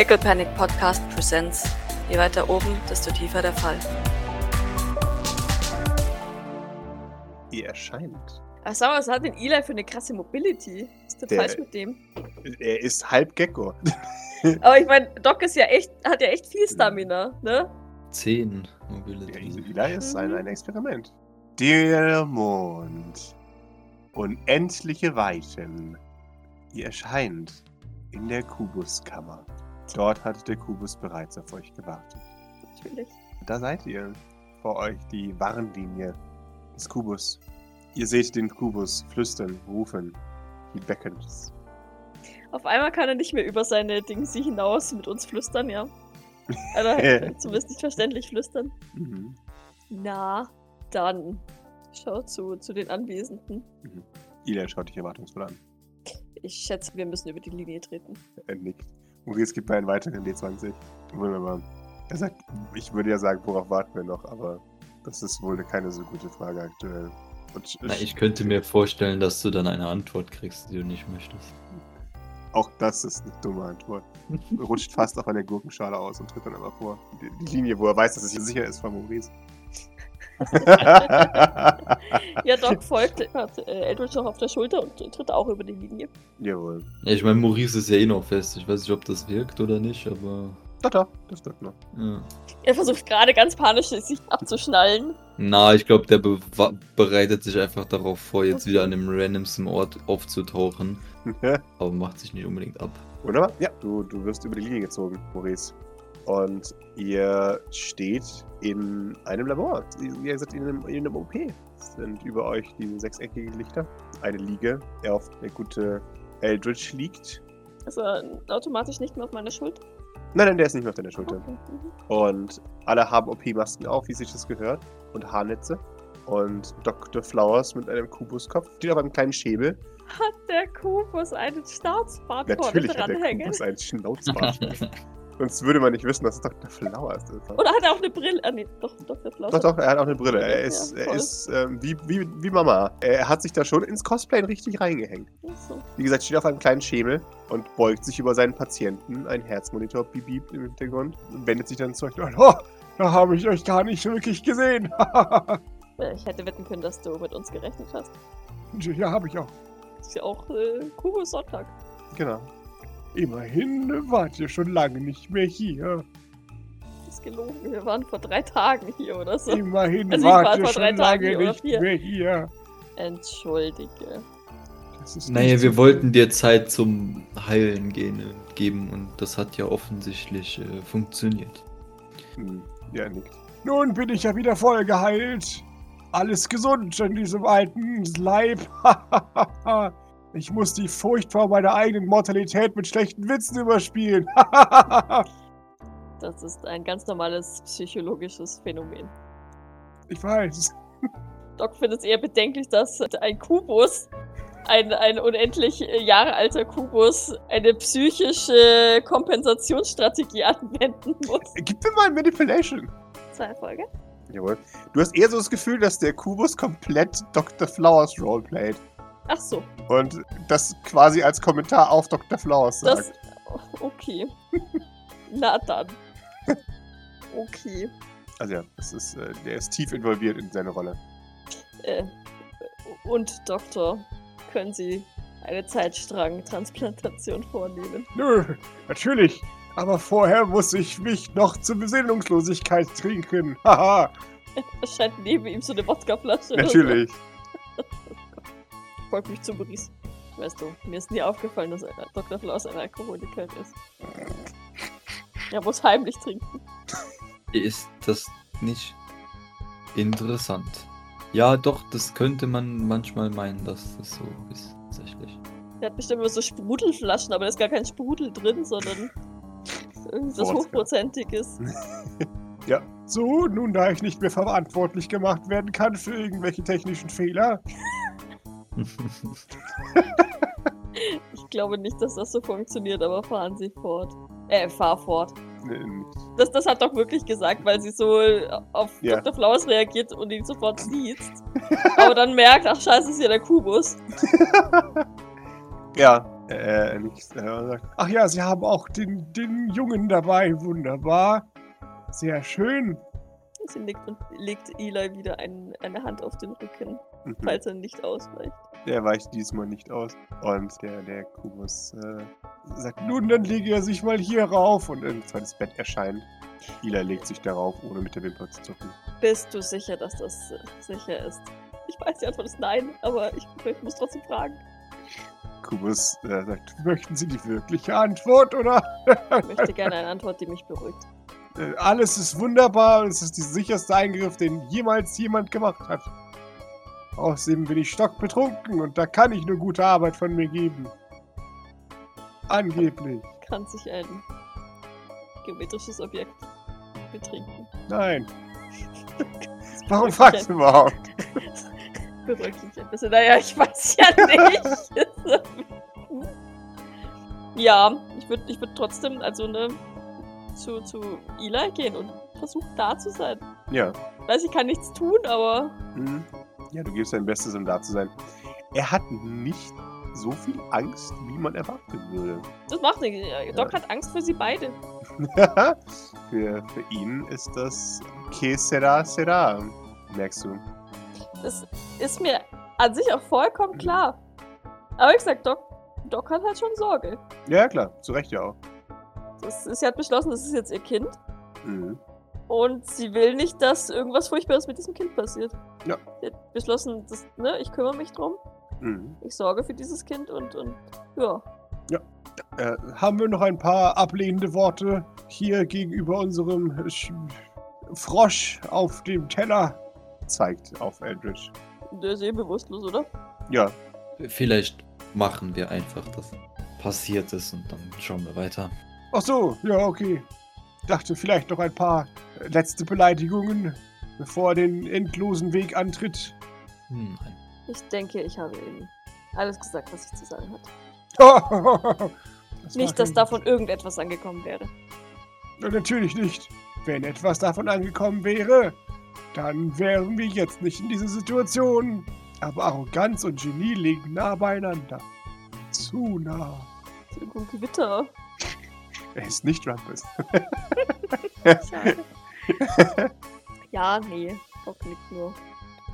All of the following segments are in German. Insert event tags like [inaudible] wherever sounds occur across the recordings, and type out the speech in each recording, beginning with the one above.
Pickle Panic Podcast Presents. Je weiter oben, desto tiefer der Fall. Ihr erscheint. Ach, sag mal, was hat denn Eli für eine krasse Mobility? Was ist denn Der- falsch mit dem? Er ist halb Gecko. [laughs] Aber ich meine, Doc ist ja echt, hat ja echt viel Stamina, ne? 10 Ja, Mobility. Eli ist ein, Mhm. ein Experiment. Der Mond. Unendliche Weiten. Ihr erscheint in der Kubuskammer. Dort hat der Kubus bereits auf euch gewartet. Natürlich. Da seid ihr. Vor euch die Warnlinie des Kubus. Ihr seht den Kubus flüstern, rufen. He beckons. Auf einmal kann er nicht mehr über seine Dingsi hinaus mit uns flüstern, ja. Oder [laughs] zumindest nicht verständlich flüstern. Mhm. Na, dann. Schau zu, zu den Anwesenden. Ila schaut dich erwartungsvoll an. Ich schätze, wir müssen über die Linie treten. Er nickt. Maurice gibt mir einen weiteren D20. Wunderbar. Er sagt, ich würde ja sagen, worauf warten wir noch, aber das ist wohl keine so gute Frage aktuell. Und Na, ich könnte mir vorstellen, dass du dann eine Antwort kriegst, die du nicht möchtest. auch das ist eine dumme Antwort. [laughs] Rutscht fast auf einer Gurkenschale aus und tritt dann aber vor. Die, die Linie, wo er weiß, dass es sicher ist, von Maurice. [laughs] Ja, Doc folgt, hat äh, Eldridge noch auf der Schulter und tritt auch über die Linie. Jawohl. Ja, ich meine, Maurice ist ja eh noch fest. Ich weiß nicht, ob das wirkt oder nicht, aber. Doch, doch, das wird noch. Ja. Er versucht gerade ganz panisch sich abzuschnallen. Na, ich glaube, der be bereitet sich einfach darauf vor, jetzt wieder an dem randomsten Ort aufzutauchen. [laughs] Aber macht sich nicht unbedingt ab. Wunderbar. Ja, du, du wirst über die Linie gezogen, Maurice. Und ihr steht in einem Labor. Ihr seid in einem, in einem OP. Es sind über euch diese sechseckigen Lichter. Eine Liege, der auf der gute Eldritch liegt. Also automatisch nicht mehr auf meiner Schulter. Nein, nein, der ist nicht mehr auf deiner Schulter. Okay. Mhm. Und alle haben OP-Masken auf, wie sich das gehört. Und Haarnetze. Und Dr. Flowers mit einem Kubuskopf steht auf einem kleinen Schäbel. Hat der Kubus einen Staatsbart vorne Natürlich hat der dranhängen? Kubus einen Schnauzbart. [laughs] Sonst würde man nicht wissen, dass es Dr. Flowers ist. Oder hat er auch eine Brille? Ah, nee, doch, Dr. Flaus. Doch, doch, er hat auch eine Brille. Er Ja, ist, er voll. ist ähm, wie, wie, wie Mama. Er hat sich da schon ins Cosplay richtig reingehängt. So. Wie gesagt, steht auf einem kleinen Schemel und beugt sich über seinen Patienten. Ein Herzmonitor beep im Hintergrund. Und wendet sich dann zu euch. und, Oh, da habe ich euch gar nicht wirklich gesehen. [laughs] Äh, Ich hätte wetten können, dass du mit uns gerechnet hast. ja, habe ich auch. Das ist ja auch äh, Sonntag. Genau. Immerhin wart ihr schon lange nicht mehr hier. Das ist gelogen. Wir waren vor drei Tagen hier oder so. Immerhin Also war wart ihr vor drei schon Tagen lange nicht mehr hier. Entschuldige. Das ist Naja, wir wollten dir Zeit zum Heilen gehen, äh, geben und das hat ja offensichtlich äh, funktioniert. Hm, Ja, nickt. Nun bin ich ja wieder voll geheilt. Alles gesund in diesem alten Leib. [laughs] ich muss die Furcht vor meiner eigenen Mortalität mit schlechten Witzen überspielen. [laughs] [laughs] Das ist ein ganz normales psychologisches Phänomen. ich weiß. [laughs] Doc findet es eher bedenklich, dass ein Kubus, ein, ein unendlich äh, Jahre alter Kubus, eine psychische Kompensationsstrategie anwenden muss. Gib mir mal Manipulation. Zwei Folge? Jawohl. Du hast eher so das Gefühl, dass der Kubus komplett Dr. Flowers roleplayt. Ach so, Und das quasi als Kommentar auf Dr. Flowers sagt. das. Okay. [laughs] Na dann. [laughs] Okay. Also ja, das ist, äh, der ist tief involviert in seine Rolle. Äh, und Doktor, können Sie eine Zeitstrang-Transplantation vornehmen? Nö, natürlich. Aber vorher muss ich mich noch zur Besinnungslosigkeit trinken. Haha, Es scheint neben ihm so eine Wodkaflasche. natürlich. [laughs] Folgt mich zu Maurice. Weißt du, mir ist nie aufgefallen, dass Dr. Flaus ein Alkoholiker ist. [laughs] Er muss heimlich trinken. Ist das nicht interessant? Ja, doch, das könnte man manchmal meinen, dass das so ist, tatsächlich. Er hat bestimmt immer so Sprudelflaschen, aber da ist gar kein Sprudel drin, sondern [laughs] irgendwas Wodka. Hochprozentiges. [laughs] Ja. So, nun da ich nicht mehr verantwortlich gemacht werden kann für irgendwelche technischen Fehler. [laughs] Ich glaube nicht, dass das so funktioniert, aber fahren Sie fort. Äh, fahr fort. Nee. Das, das hat Doc wirklich gesagt, weil sie so auf Ja. Dr. Flowers reagiert und ihn sofort sieht. aber dann merkt, ach scheiße, ist ja der Kubus. [laughs] Ja, Äh, nichts. Äh, ach ja, Sie haben auch den, den Jungen dabei. Wunderbar. Sehr schön. Sie legt, und legt Eli wieder ein, eine Hand auf den Rücken, Mhm. falls er nicht ausweicht. Der weicht diesmal nicht aus. Und der, der Kubus äh, sagt, nun, dann lege er sich mal hier rauf. Und ein zweites Bett erscheint. Ila legt sich darauf, ohne mit der Wimper zu zucken. Bist du sicher, dass das äh, sicher ist? Ich weiß, die Antwort ist nein, aber ich, ich muss trotzdem fragen. Kubus äh, sagt, möchten Sie die wirkliche Antwort, oder? Ich möchte gerne eine Antwort, die mich beruhigt. Äh, Alles ist wunderbar. Es ist der sicherste Eingriff, den jemals jemand gemacht hat. Außerdem bin ich stockbetrunken und da kann ich nur gute Arbeit von mir geben. Angeblich. Kann sich ein geometrisches Objekt betrinken. Nein. [laughs] Warum fragst du überhaupt? [laughs] Beruhigt mich ein bisschen. Naja, ich weiß ja nicht. [laughs] ja, ich würde ich würd trotzdem, also ne, zu, zu Eli gehen und versuchen da zu sein. Ja. Weiß, ich kann nichts tun, aber Mhm. Ja, du gibst dein Bestes, um da zu sein. Er hat nicht so viel Angst, wie man erwarten würde. das macht nichts. Doc hat Angst für sie beide. [laughs] für, für ihn ist das Que sera, sera. Merkst du? Das ist mir an sich auch vollkommen klar. Aber wie gesagt, Doc, Doc hat halt schon Sorge. Ja, klar. Zu Recht ja auch. Das ist, sie hat beschlossen, das ist jetzt ihr Kind. Mhm. Und sie will nicht, dass irgendwas Furchtbares mit diesem Kind passiert. Ja. Hat beschlossen, das, ne, ich kümmere mich drum. Mhm. Ich sorge für dieses Kind und, und ja. Äh, haben wir noch ein paar ablehnende Worte hier gegenüber unserem Sch Frosch auf dem Teller? Zeigt auf Eldritch. Der ist eh bewusstlos, oder? Ja, Vielleicht machen wir einfach, dass passiert ist und dann schauen wir weiter. Ach so, ja, okay. Dachte vielleicht noch ein paar letzte Beleidigungen, bevor er den endlosen Weg antritt. Hm, nein. Ich denke, ich habe ihm alles gesagt, was ich zu sagen hatte. [laughs] Das nicht, dass davon irgendetwas angekommen wäre. Ja, Natürlich nicht. Wenn etwas davon angekommen wäre, dann wären wir jetzt nicht in dieser Situation. Aber Arroganz und Genie liegen nah beieinander. Zu nah. Irgendwo ein Gewitter. [laughs] Er ist nicht Rumpus. [laughs] Ja, nee. Doc nickt nur.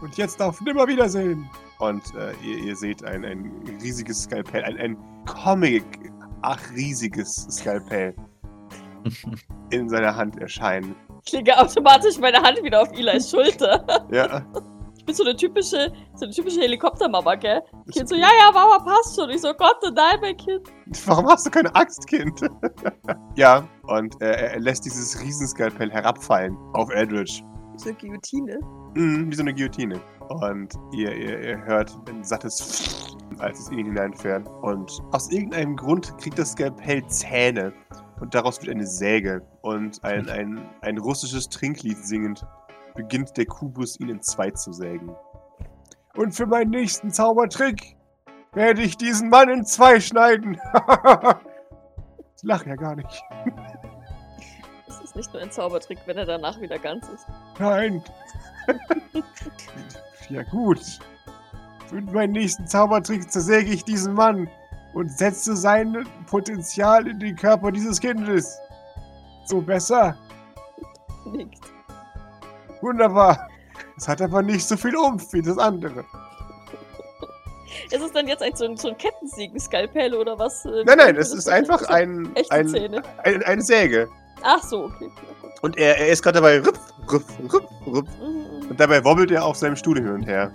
Und jetzt auf Nimmerwiedersehen. Und äh, ihr, ihr seht ein, ein riesiges Skalpell, ein, ein Comic, ach riesiges Skalpell [laughs] in seiner Hand erscheinen. Ich lege automatisch meine Hand wieder auf Eli's Schulter. [laughs] Ja. Ich bin so eine typische, so eine typische Helikoptermama, gell? Kind so, ja, ja, Mama, passt schon. Ich so, Gott, nein, mein Kind. Warum hast du keine Axt, Kind? [laughs] ja, und äh, er lässt dieses Riesenskalpell herabfallen auf Eldritch. So eine Guillotine. Mhm, wie so eine Guillotine. Und ihr, ihr, ihr hört ein sattes als es in ihn hineinfährt. Und aus irgendeinem Grund kriegt das Skalpell Zähne. Und daraus wird eine Säge. Und ein, [laughs] ein, ein russisches Trinklied singend beginnt der Kubus ihn in zwei zu sägen. Und für meinen nächsten Zaubertrick werde ich diesen Mann in zwei schneiden. [laughs] ich lache ja gar nicht. Ist nicht nur ein Zaubertrick, wenn er danach wieder ganz ist. Nein. [laughs] ja gut. Für meinen nächsten Zaubertrick zersäge ich diesen Mann und setze sein Potenzial in den Körper dieses Kindes. So besser. Nickt. Wunderbar. Es hat aber nicht so viel Umf wie das andere. Ist es dann jetzt ein, so ein, so ein Kettensägen-Skalpell oder was? äh, Nein, nein, es ist einfach ein, ein, ein, eine Säge. Ach so, okay. Und er, er ist gerade dabei, rüpf, rüpf, rüpf, rüpf. Mhm. Und dabei wobbelt er auf seinem Stuhl hin und her.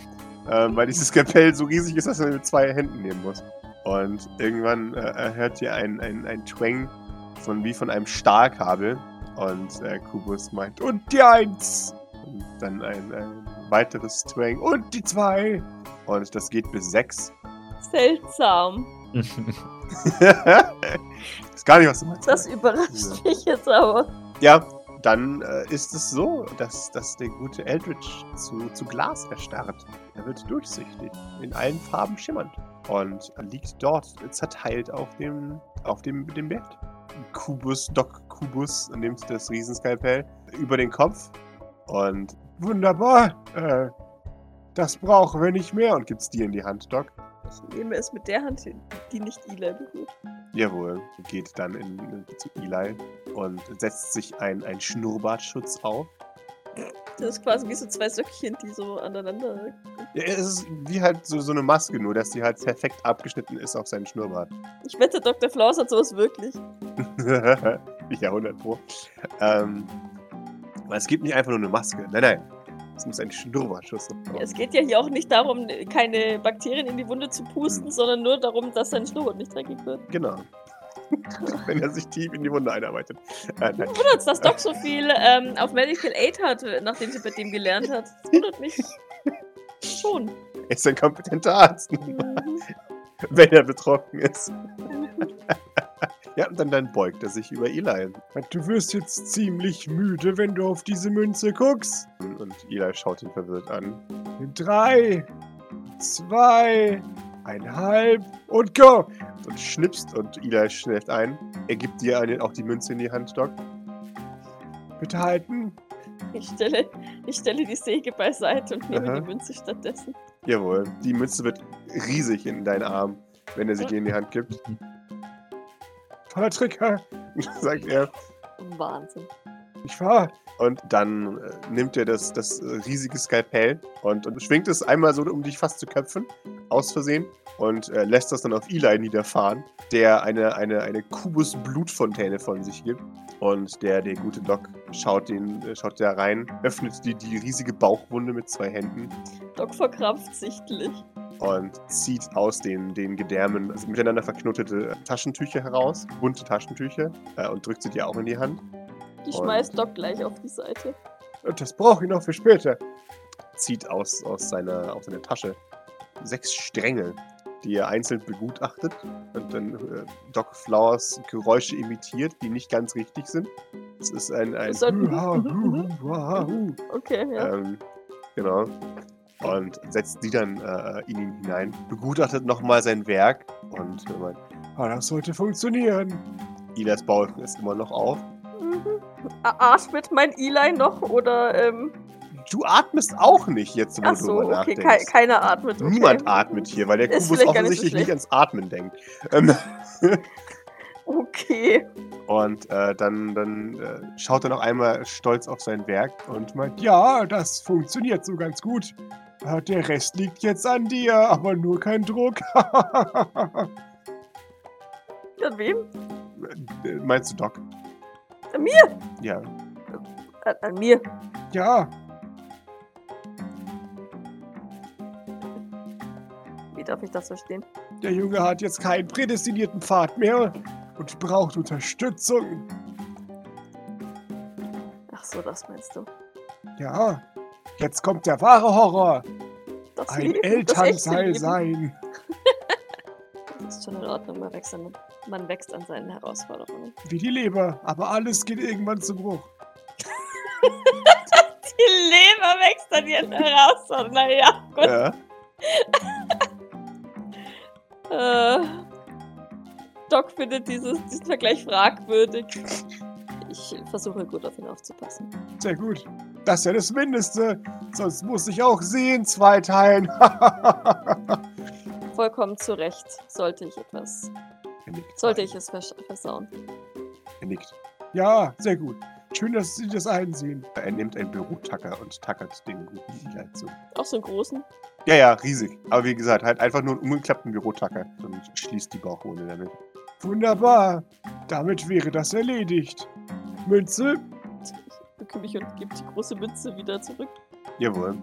Ähm, weil dieses Kapell so riesig ist, dass er mit zwei Händen nehmen muss. Und irgendwann äh, hört ihr ein, ein, ein Twang von wie von einem Stahlkabel. Und äh, Kubus meint, und die Eins! Und dann ein, ein weiteres Twang und die Zwei! Und das geht bis sechs. Seltsam. [laughs] [laughs] ist gar nicht, was du meinst. Das überrascht mich jetzt aber. Ja, dann äh, ist es so, dass, dass der gute Eldritch zu, zu Glas erstarrt. Er wird durchsichtig, in allen Farben schimmernd und liegt dort zerteilt auf dem, auf dem, dem Bett. Kubus, Doc Kubus nimmt das Riesenskalpell über den Kopf und wunderbar, äh, das brauchen wir nicht mehr und gibt's dir in die Hand, Doc. Ich nehme es mit der Hand, die nicht Eli berührt. Jawohl, geht dann in, in, zu Eli und setzt sich ein, ein Schnurrbartschutz auf. Das ist quasi wie so zwei Söckchen, die so aneinander. Ja, es ist wie halt so, so eine Maske, nur dass die halt perfekt abgeschnitten ist auf seinen Schnurrbart. Ich wette, Dr. Flaus hat sowas wirklich. [laughs] ja, 100 Pro. Ähm, aber es gibt nicht einfach nur eine Maske. Nein, nein. Es muss ein Schnurrbartschutz noch Ja, es geht ja hier auch nicht darum, keine Bakterien in die Wunde zu pusten, Hm. sondern nur darum, dass sein Schnurrbart nicht dreckig wird. Genau. [laughs] Wenn er sich tief in die Wunde einarbeitet. Äh, nein. Wundert dass Doc so viel ähm, auf Medical Aid hat, nachdem sie bei dem gelernt hat. Das wundert mich schon. Er ist ein kompetenter Arzt, Mhm. wenn er betroffen ist. [laughs] Ja, und dann, dann beugt er sich über Eli. Du wirst jetzt ziemlich müde, wenn du auf diese Münze guckst. Und Eli schaut ihn verwirrt an. Drei, zwei, einhalb und go! Und schnipst und Eli schläft ein. Er gibt dir eine, auch die Münze in die Hand, Doc. Bitte halten. Ich stelle, ich stelle die Säge beiseite und nehme Aha. die Münze stattdessen. Jawohl, die Münze wird riesig in deinen Arm, wenn er sie dir in die Hand gibt. Toller Trick, [laughs] sagt er. Wahnsinn. Ich wahr? Und dann äh, nimmt er das, das äh, riesige Skalpell und, und schwingt es einmal so, um dich fast zu köpfen, aus Versehen, und äh, lässt das dann auf Eli niederfahren, der eine, eine, eine Kubus-Blutfontäne von sich gibt. Und der, der gute Doc schaut, den, äh, schaut da rein, öffnet die, die riesige Bauchwunde mit zwei Händen Doc verkrampft sichtlich. Und zieht aus den, den Gedärmen also miteinander verknotete Taschentücher heraus, bunte Taschentücher, äh, und drückt sie dir auch in die Hand. Ich Und- schmeiß Doc gleich auf die Seite. Und das brauche ich noch für später. Zieht aus, aus, seiner, aus seiner Tasche sechs Stränge, die er einzeln begutachtet und dann äh, Doc Flowers Geräusche imitiert, die nicht ganz richtig sind. Es ist ein, ein hu, huha, hu. Okay, ja. Ähm, genau. Und setzt die dann äh, in ihn hinein. Begutachtet nochmal sein Werk und äh, meint, ah, das sollte funktionieren. Ilas Bauch ist immer noch auf. Mhm. Atmet mein Eli noch oder ähm. Du atmest auch nicht jetzt, wo Ach du so, drüber okay, nachdenkst. kei keiner atmet. Okay. Niemand atmet hier, weil der Kubus nicht so offensichtlich nicht, ans Atmen denkt. [laughs] Okay. und äh, dann, dann äh, schaut er noch einmal stolz auf sein Werk und meint, ja, das funktioniert so ganz gut. Äh, Der Rest liegt jetzt an dir, aber nur kein Druck. [laughs] An wem? Äh, Meinst du Doc? An mir? Ja. An, an mir. Ja. Wie darf ich das verstehen? Der Junge hat jetzt keinen prädestinierten Pfad mehr und braucht Unterstützung. Ach so, das meinst du. Ja. Jetzt kommt der wahre Horror. Das Ein Leben, Elternteil sein. Das [laughs] ist schon in Ordnung, man wächst an, man wächst an seinen Herausforderungen. Wie die Leber, aber alles geht irgendwann zu Bruch. [laughs] Die Leber wächst an ihren Herausforderungen. Naja, gut. Ja. Äh, Doc findet dieses, diesen Vergleich fragwürdig. Ich versuche gut auf ihn aufzupassen. Sehr gut. Das ist ja das Mindeste. Sonst muss ich auch sehen, zweiteilen. [laughs] Vollkommen zu Recht sollte ich etwas, sollte ich es vers versauen. Er nickt. Ja, sehr gut. Schön, dass Sie das einsehen. Er nimmt einen Bürotacker und tackert den guten Eli zu. Auch so einen großen. Ja, ja, riesig. Aber wie gesagt, halt einfach nur einen umgeklappten Bürotacker und schließt die Bauchwunde damit. Wunderbar. Damit wäre das erledigt. Münze? Ich bücke mich und gebe die große Münze wieder zurück. Jawohl.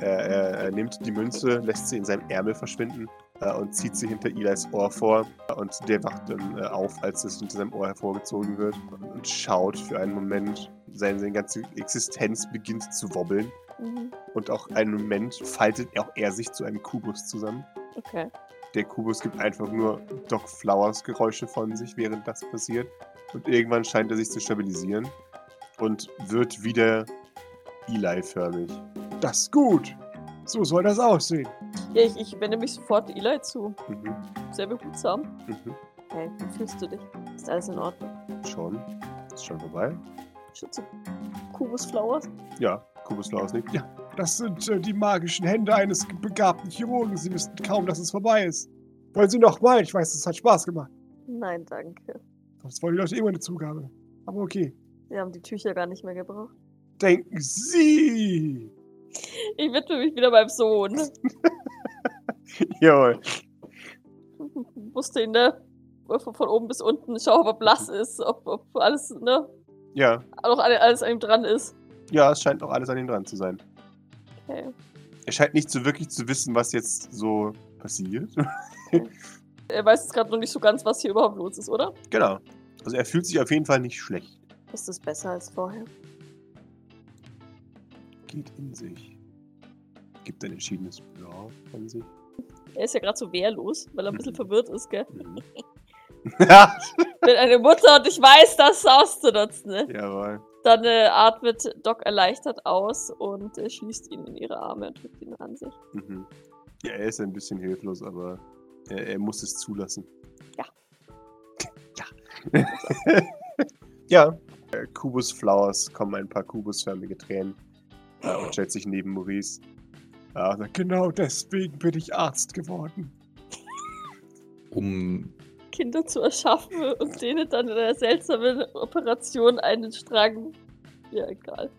Er, er, er nimmt die Münze, lässt sie in seinem Ärmel verschwinden äh, und zieht sie hinter Eli's Ohr vor. Und der wacht dann äh, auf, als es hinter seinem Ohr hervorgezogen wird und schaut für einen Moment. Seine, seine ganze Existenz beginnt zu wobbeln. Mhm. Und auch einen Moment faltet auch er sich zu einem Kubus zusammen. Okay. Der Kubus gibt einfach nur Doc Flowers Geräusche von sich, während das passiert. Und irgendwann scheint er sich zu stabilisieren und wird wieder Eli-förmig. Das ist gut. So soll das aussehen. Ja, ich, ich wende mich sofort Eli zu. Mhm. Sehr behutsam. Mhm. Hey, wie fühlst du dich? Ist alles in Ordnung? Schon. Ist schon vorbei? Schütze. Kubus Flowers? Ja, Kubus Flowers nickt. Ja, Das sind äh, die magischen Hände eines begabten Chirurgen. Sie wissen kaum, dass es vorbei ist. Wollen Sie noch mal? Ich weiß, es hat Spaß gemacht. Nein, danke. Sonst wollen die Leute immer eine Zugabe. Aber okay. Wir haben die Tücher gar nicht mehr gebraucht. Denken Sie! Ich widme mich wieder meinem Sohn. [laughs] Jawohl. [laughs] Musste ihn, ne? Von oben bis unten schauen, ob er blass ist, ob, ob alles, ne? Ja. Noch alle- alles an ihm dran ist. Ja, es scheint noch alles an ihm dran zu sein. Okay. Er scheint nicht so wirklich zu wissen, was jetzt so passiert. [laughs] Er weiß jetzt gerade noch nicht so ganz, was hier überhaupt los ist, oder? genau. Also er fühlt sich auf jeden Fall nicht schlecht. Ist das besser als vorher? Geht in sich. Gibt ein entschiedenes Ja von sich. Er ist ja gerade so wehrlos, weil er ein bisschen [laughs] verwirrt ist, gell? Mhm. ja. [laughs] Wenn eine Mutter und ich weiß, das auszunutzen, ne? Jawohl. Dann äh, atmet Doc erleichtert aus und äh, schließt ihn in ihre Arme und drückt ihn an sich. Mhm. Ja, er ist ein bisschen hilflos, aber er, er muss es zulassen. Ja. Ja. [laughs] ja. Äh, Kubus Flowers kommen ein paar kubusförmige Tränen äh, und stellt sich neben Maurice. Sagt, genau deswegen bin ich Arzt geworden. Um Kinder zu erschaffen und denen dann in einer seltsamen Operation einen Strang. Ja, egal.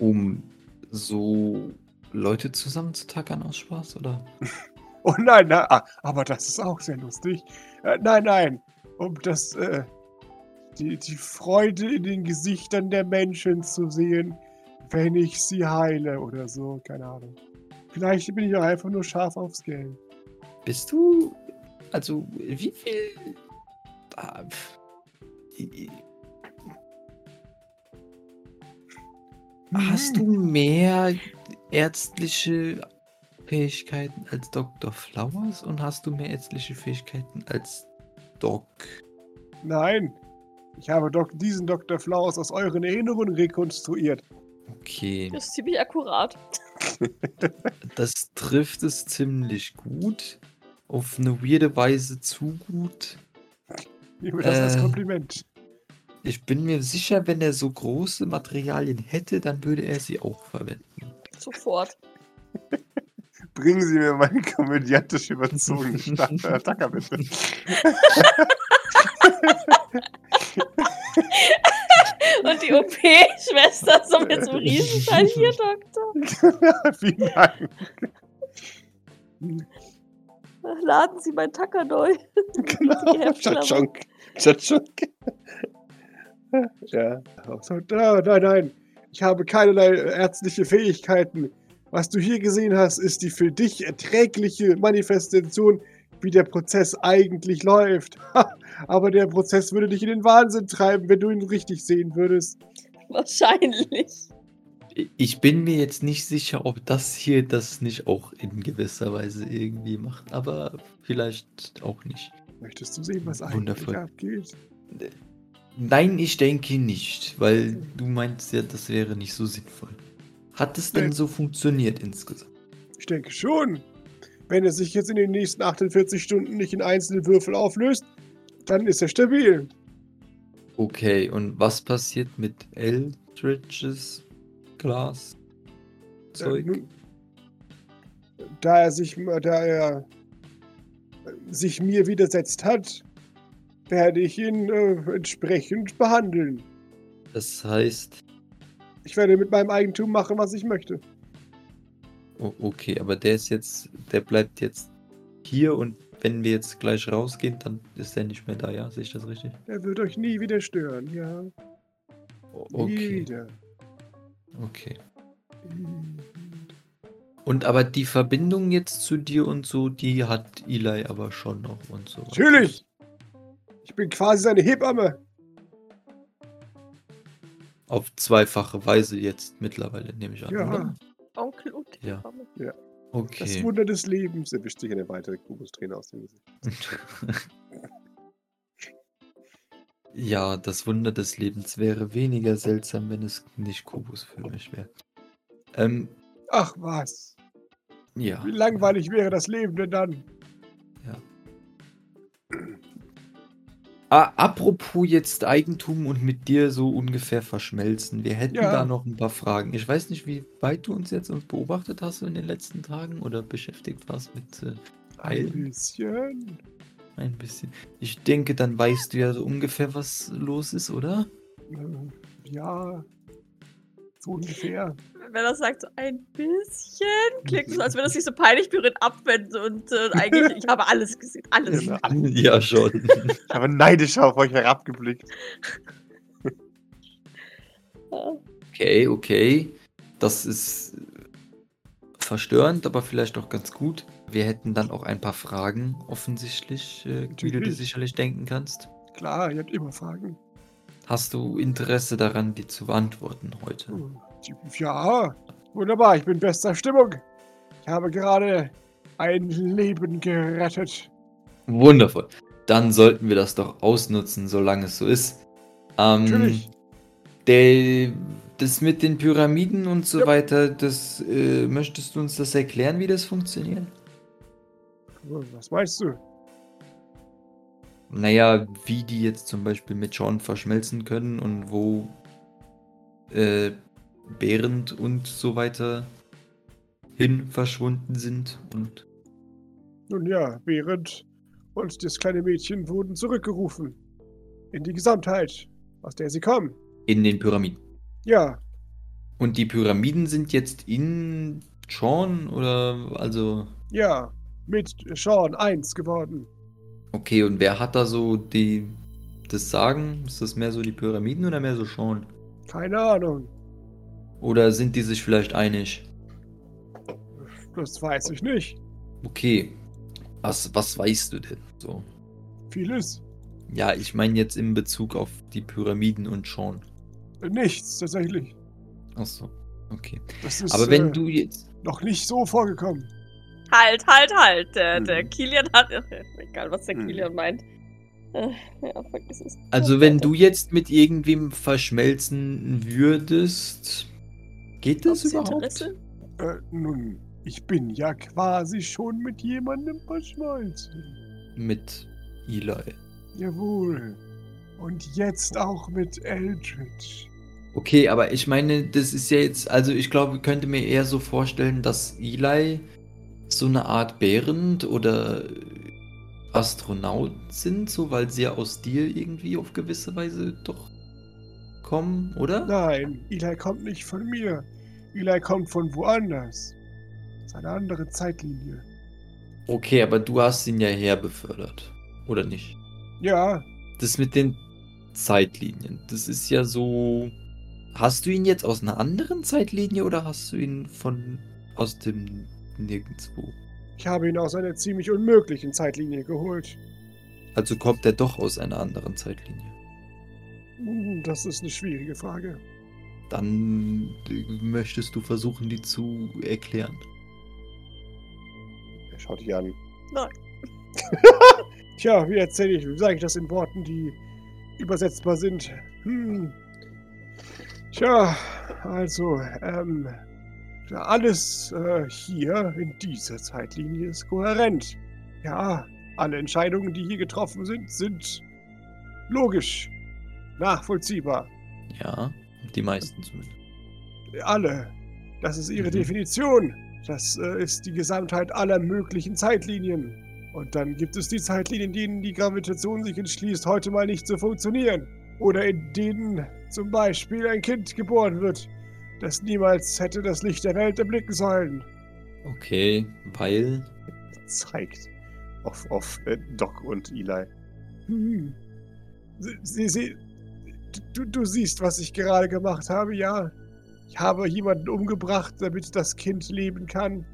um so Leute zusammenzutackern aus Spaß, oder? [laughs] Oh nein, nein, ah, aber das ist auch sehr lustig. Äh, nein, nein, um das, äh, die, die Freude in den Gesichtern der Menschen zu sehen, wenn ich sie heile oder so, keine Ahnung. Vielleicht bin ich auch einfach nur scharf aufs Geld. Bist du. Also, wie viel. I- Hast du mehr ärztliche Fähigkeiten als Dr. Flowers und hast du mehr ärztliche Fähigkeiten als Doc? Nein, ich habe Dok diesen Dr. Flaus aus euren Erinnerungen rekonstruiert. Okay, Das ist ziemlich akkurat. [laughs] das trifft es ziemlich gut. Auf eine weirde Weise zu gut. Nehme das als Äh. Kompliment. Ich bin mir sicher, wenn er so große Materialien hätte, dann würde er sie auch verwenden. Sofort. [laughs] Bringen Sie mir meine komödiantisch überzogene [laughs] Stadt- äh, Attacker bitte. [laughs] Und die OP-Schwester so mit so einem Riesenteil. Hier, Doktor. Vielen Dank. [laughs] Laden Sie mein Tacker neu. [laughs] Genau. Tschatschonk. Tschatschonk. Ja. So, da, nein, nein. Ich habe keinerlei ärztliche Fähigkeiten. Was du hier gesehen hast, ist die für dich erträgliche Manifestation, wie der Prozess eigentlich läuft. Aber der Prozess würde dich in den Wahnsinn treiben, wenn du ihn richtig sehen würdest. Wahrscheinlich. Ich bin mir jetzt nicht sicher, ob das hier das nicht auch in gewisser Weise irgendwie macht, aber vielleicht auch nicht. Möchtest du sehen, was eigentlich Wundervoll. abgeht? Nein, ich denke nicht, weil du meinst ja, das wäre nicht so sinnvoll. Hat es denn so funktioniert insgesamt? Ich denke schon. Wenn er sich jetzt in den nächsten 48 Stunden nicht in einzelne Würfel auflöst, dann ist er stabil. Okay, und was passiert mit Eldridges Glas? Zeug? Äh, da er sich, da er äh, sich mir widersetzt hat, werde ich ihn äh, entsprechend behandeln. Das heißt, Ich werde mit meinem Eigentum machen, was ich möchte. okay, aber der ist jetzt, der bleibt jetzt hier und wenn wir jetzt gleich rausgehen, dann ist er nicht mehr da, ja? Sehe ich das richtig? Er wird euch nie wieder stören, ja. O- Nie Okay, wieder. Okay. Und aber die Verbindung jetzt zu dir und so, die hat Eli aber schon noch und so. Natürlich! Ich bin quasi seine Hebamme. Auf zweifache Weise jetzt mittlerweile, nehme ich an, Ja. oder? Onkel und Ja. Mama. Das Okay. Wunder des Lebens. Er wischt sich eine weitere Kubusträne aus dem Gesicht. [laughs] ja, das Wunder des Lebens wäre weniger seltsam, wenn es nicht Kubus für mich wäre. Ähm, Ach was. ja. Wie langweilig wäre das Leben denn dann? Ah, apropos jetzt Eigentum und mit dir so ungefähr verschmelzen. Wir hätten Ja. da noch ein paar Fragen. Ich weiß nicht, wie weit du uns jetzt uns beobachtet hast in den letzten Tagen oder beschäftigt warst mit äh, Ein bisschen. Ein bisschen. Ich denke, dann weißt du ja so ungefähr, was los ist, oder? Äh, Ja. So ungefähr. Wenn er sagt, so ein bisschen, klingt es, als würde er sich so peinlich berührt abwenden und äh, eigentlich, ich habe alles gesehen, alles. Ja. [laughs] Ja, schon. [laughs] Ich habe neidisch auf euch herabgeblickt. Okay, okay. Das ist verstörend, aber vielleicht auch ganz gut. Wir hätten dann auch ein paar Fragen, offensichtlich, äh, wie du dir sicherlich denken kannst. Klar, ihr habt immer Fragen. Hast du Interesse daran, die zu beantworten heute? Ja, wunderbar, ich bin in bester Stimmung. Ich habe gerade ein Leben gerettet. Wundervoll. Dann sollten wir das doch ausnutzen, solange es so ist. Ähm, Natürlich. Der, das mit den Pyramiden und so Ja. weiter, das äh, möchtest du uns das erklären, wie das funktioniert? Was meinst du? Naja, wie die jetzt zum Beispiel mit Sean verschmelzen können und wo äh, Behrend und so weiter hin verschwunden sind und Nun ja, Behrend und das kleine Mädchen wurden zurückgerufen. In die Gesamtheit, aus der sie kommen. in den Pyramiden. Ja, Und die Pyramiden sind jetzt in Sean oder also ja, mit Sean eins geworden. okay und wer hat da so die das Sagen? Ist das mehr so die Pyramiden oder mehr so Sean? Keine Ahnung, Oder sind die sich vielleicht einig? das weiß ich nicht. Okay. Was, was weißt du denn so? Vieles, Ja, ich meine jetzt in Bezug auf die Pyramiden und Sean. nichts tatsächlich. Achso, okay. Das ist Aber wenn äh, du jetzt. noch nicht so vorgekommen. Halt, halt, halt. Der, der Mhm. Kilian hat. Egal, was der Mhm. Kilian meint. Ja, vergiss es. Also, wenn du jetzt mit irgendwem verschmelzen würdest. Geht das überhaupt? Interesse? Äh, nun, ich bin ja quasi schon mit jemandem verschmolzen. Mit Eli. Jawohl. Und jetzt auch mit Eldritch. Okay, aber ich meine, das ist ja jetzt. Also, ich glaube, ich könnte mir eher so vorstellen, dass Eli so eine Art Bärend oder Astronaut sind, so weil sie ja aus dir irgendwie auf gewisse Weise doch kommen, oder? Nein, Eli kommt nicht von mir. Eli kommt von woanders. Das ist eine andere Zeitlinie. Okay, aber du hast ihn ja herbefördert, oder nicht? Ja, Das mit den Zeitlinien, das ist ja so. Hast du ihn jetzt aus einer anderen Zeitlinie oder hast du ihn von aus dem Nirgendwo? ich habe ihn aus einer ziemlich unmöglichen Zeitlinie geholt. Also kommt er doch aus einer anderen Zeitlinie. Hm, Das ist eine schwierige Frage. Dann äh, möchtest du versuchen, die zu erklären. Er schaut dich an. Nein. [laughs] Tja, wie erzähle ich, wie sage ich das in Worten, die übersetzbar sind? Hm. Tja, also, ähm, alles äh, hier in dieser Zeitlinie ist kohärent. Ja, alle Entscheidungen, die hier getroffen sind, sind logisch, nachvollziehbar. Ja, die meisten zumindest. Alle. Das ist ihre Mhm. Definition. Das äh, ist die Gesamtheit aller möglichen Zeitlinien. Und dann gibt es die Zeitlinien, in denen die Gravitation sich entschließt, heute mal nicht zu funktionieren. Oder in denen zum Beispiel ein Kind geboren wird, das niemals hätte das Licht der Welt erblicken sollen. Okay, weil. Zeigt auf, auf äh, Doc und Eli. Hm. Sie, sie, du, du siehst, was ich gerade gemacht habe, ja? Ich habe jemanden umgebracht, damit das Kind leben kann.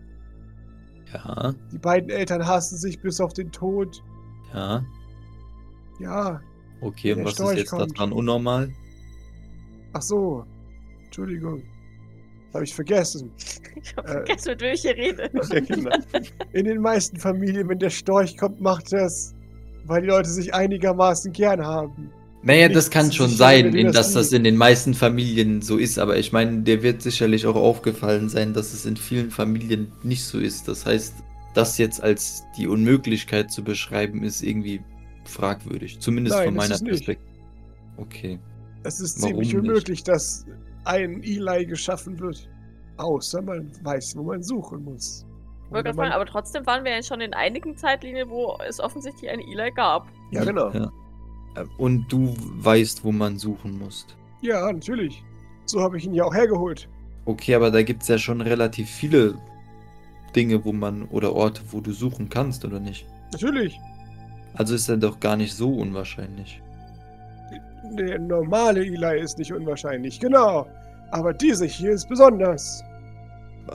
Ja, Die beiden Eltern hassen sich bis auf den Tod. ja. Ja, Okay, und was ist Storch jetzt kommt. daran unnormal? ach so. Entschuldigung. Habe ich vergessen. [laughs] Ich hab Äh. vergessen, mit wem ich hier rede. [laughs] Ja, genau. In den meisten Familien, wenn der Storch kommt, macht er es, weil die Leute sich einigermaßen gern haben. Naja, Nicht das kann schon sein, in dass das in den meisten Familien so ist, aber ich meine, dir wird sicherlich auch aufgefallen sein, dass es in vielen Familien nicht so ist. Das heißt, das jetzt als die Unmöglichkeit zu beschreiben, ist irgendwie fragwürdig. Zumindest Nein, von ist meiner nicht. Perspektive. Okay. Es ist Warum ziemlich nicht? unmöglich, dass ein Eli geschaffen wird. Außer man weiß, wo man suchen muss. Ich wollte gerade man- fragen, aber trotzdem waren wir ja schon in einigen Zeitlinien, wo es offensichtlich einen Eli gab. Ja, genau. Ja. Äh, Und du weißt, wo man suchen muss. Ja, natürlich. So habe ich ihn ja auch hergeholt. Okay, aber da gibt es ja schon relativ viele Dinge, wo man oder Orte, wo du suchen kannst, oder nicht? Natürlich. Also ist er doch gar nicht so unwahrscheinlich. Der normale Eli ist nicht unwahrscheinlich, genau. Aber diese hier ist besonders.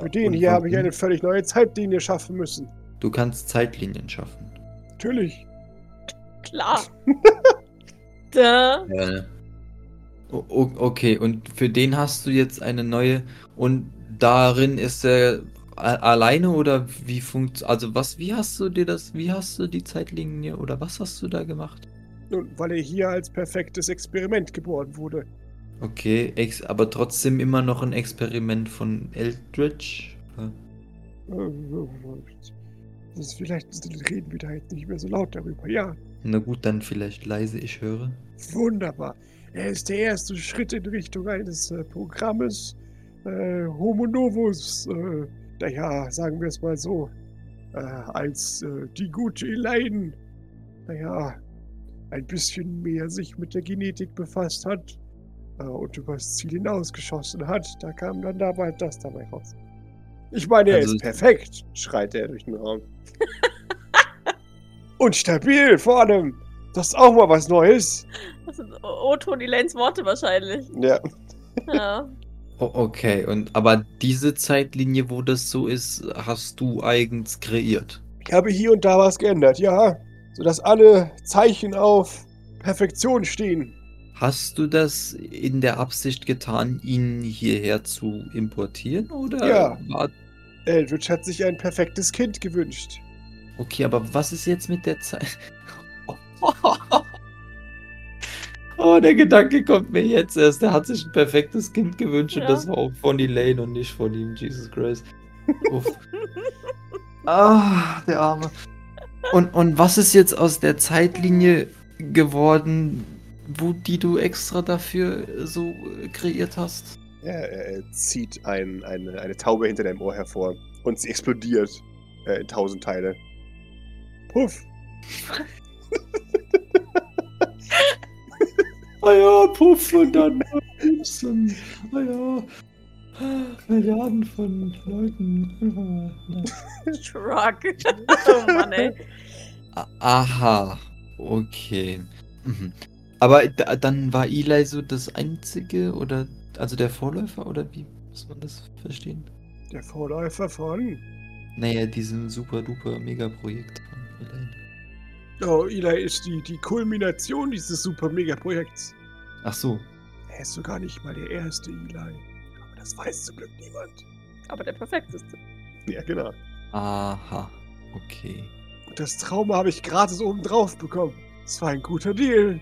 Mit denen Und hier habe ich eine völlig neue Zeitlinie schaffen müssen. Du kannst Zeitlinien schaffen. Natürlich. Klar. [laughs] da. Ja. O o- okay, und für den hast du jetzt eine neue und darin ist er alleine oder wie funkt also was wie hast du dir das wie hast du die Zeitlinie oder was hast du da gemacht? Nun, weil er hier als perfektes Experiment geboren wurde. Okay, ex aber trotzdem immer noch ein Experiment von Eldritch. oder? Das ist vielleicht reden wir da jetzt nicht mehr so laut darüber. Ja, Na gut, dann vielleicht leise, ich höre. wunderbar. Er ist der erste Schritt in Richtung eines äh, Programmes äh, Homo Novus. Äh, naja, sagen wir es mal so. Äh, als äh, die gute Elaine, naja, ein bisschen mehr sich mit der Genetik befasst hat und übers Ziel hinausgeschossen hat, da kam dann dabei das dabei raus. Ich meine, er Also- ist perfekt, schreit er durch den Raum. [laughs] und stabil vor allem. Das ist auch mal was Neues. Das sind O-Toni Lanes Worte wahrscheinlich. Ja. Ja. [laughs] O okay, und aber diese Zeitlinie, wo das so ist, hast du eigens kreiert. Ich habe hier und da was geändert, ja. Sodass alle Zeichen auf Perfektion stehen. Hast du das in der Absicht getan, ihn hierher zu importieren oder Ja. war Eldritch hat sich ein perfektes Kind gewünscht. Okay, aber was ist jetzt mit der Zeit? [laughs] Oh, der Gedanke kommt mir jetzt erst. Er hat sich ein perfektes Kind gewünscht Ja. und das war auch von Elaine und nicht von ihm. Jesus Christ. Uff. [laughs] ah, der Arme. Und, und was ist jetzt aus der Zeitlinie geworden, wo die du extra dafür so äh, kreiert hast? Er, er zieht ein, eine, eine Taube hinter deinem Ohr hervor und sie explodiert äh, in tausend Teile. Puff. Ah ja, Puff und dann und ah ja, Milliarden von Leuten. Shrug. [laughs] oh Mann, ey. Aha, okay. Aber da, dann war Eli so das einzige oder also der Vorläufer oder wie muss man das verstehen? Der Vorläufer von. Naja, diesem super duper Megaprojekt von Elaine. Oh, Eli ist die, die Kulmination dieses super Mega-Projekts. Ach so. Er ist sogar nicht mal der erste Eli. Aber das weiß zum Glück niemand. Aber der perfekteste. Ja, genau. Aha, okay. Und das Trauma habe ich gratis obendrauf bekommen. Das war ein guter Deal.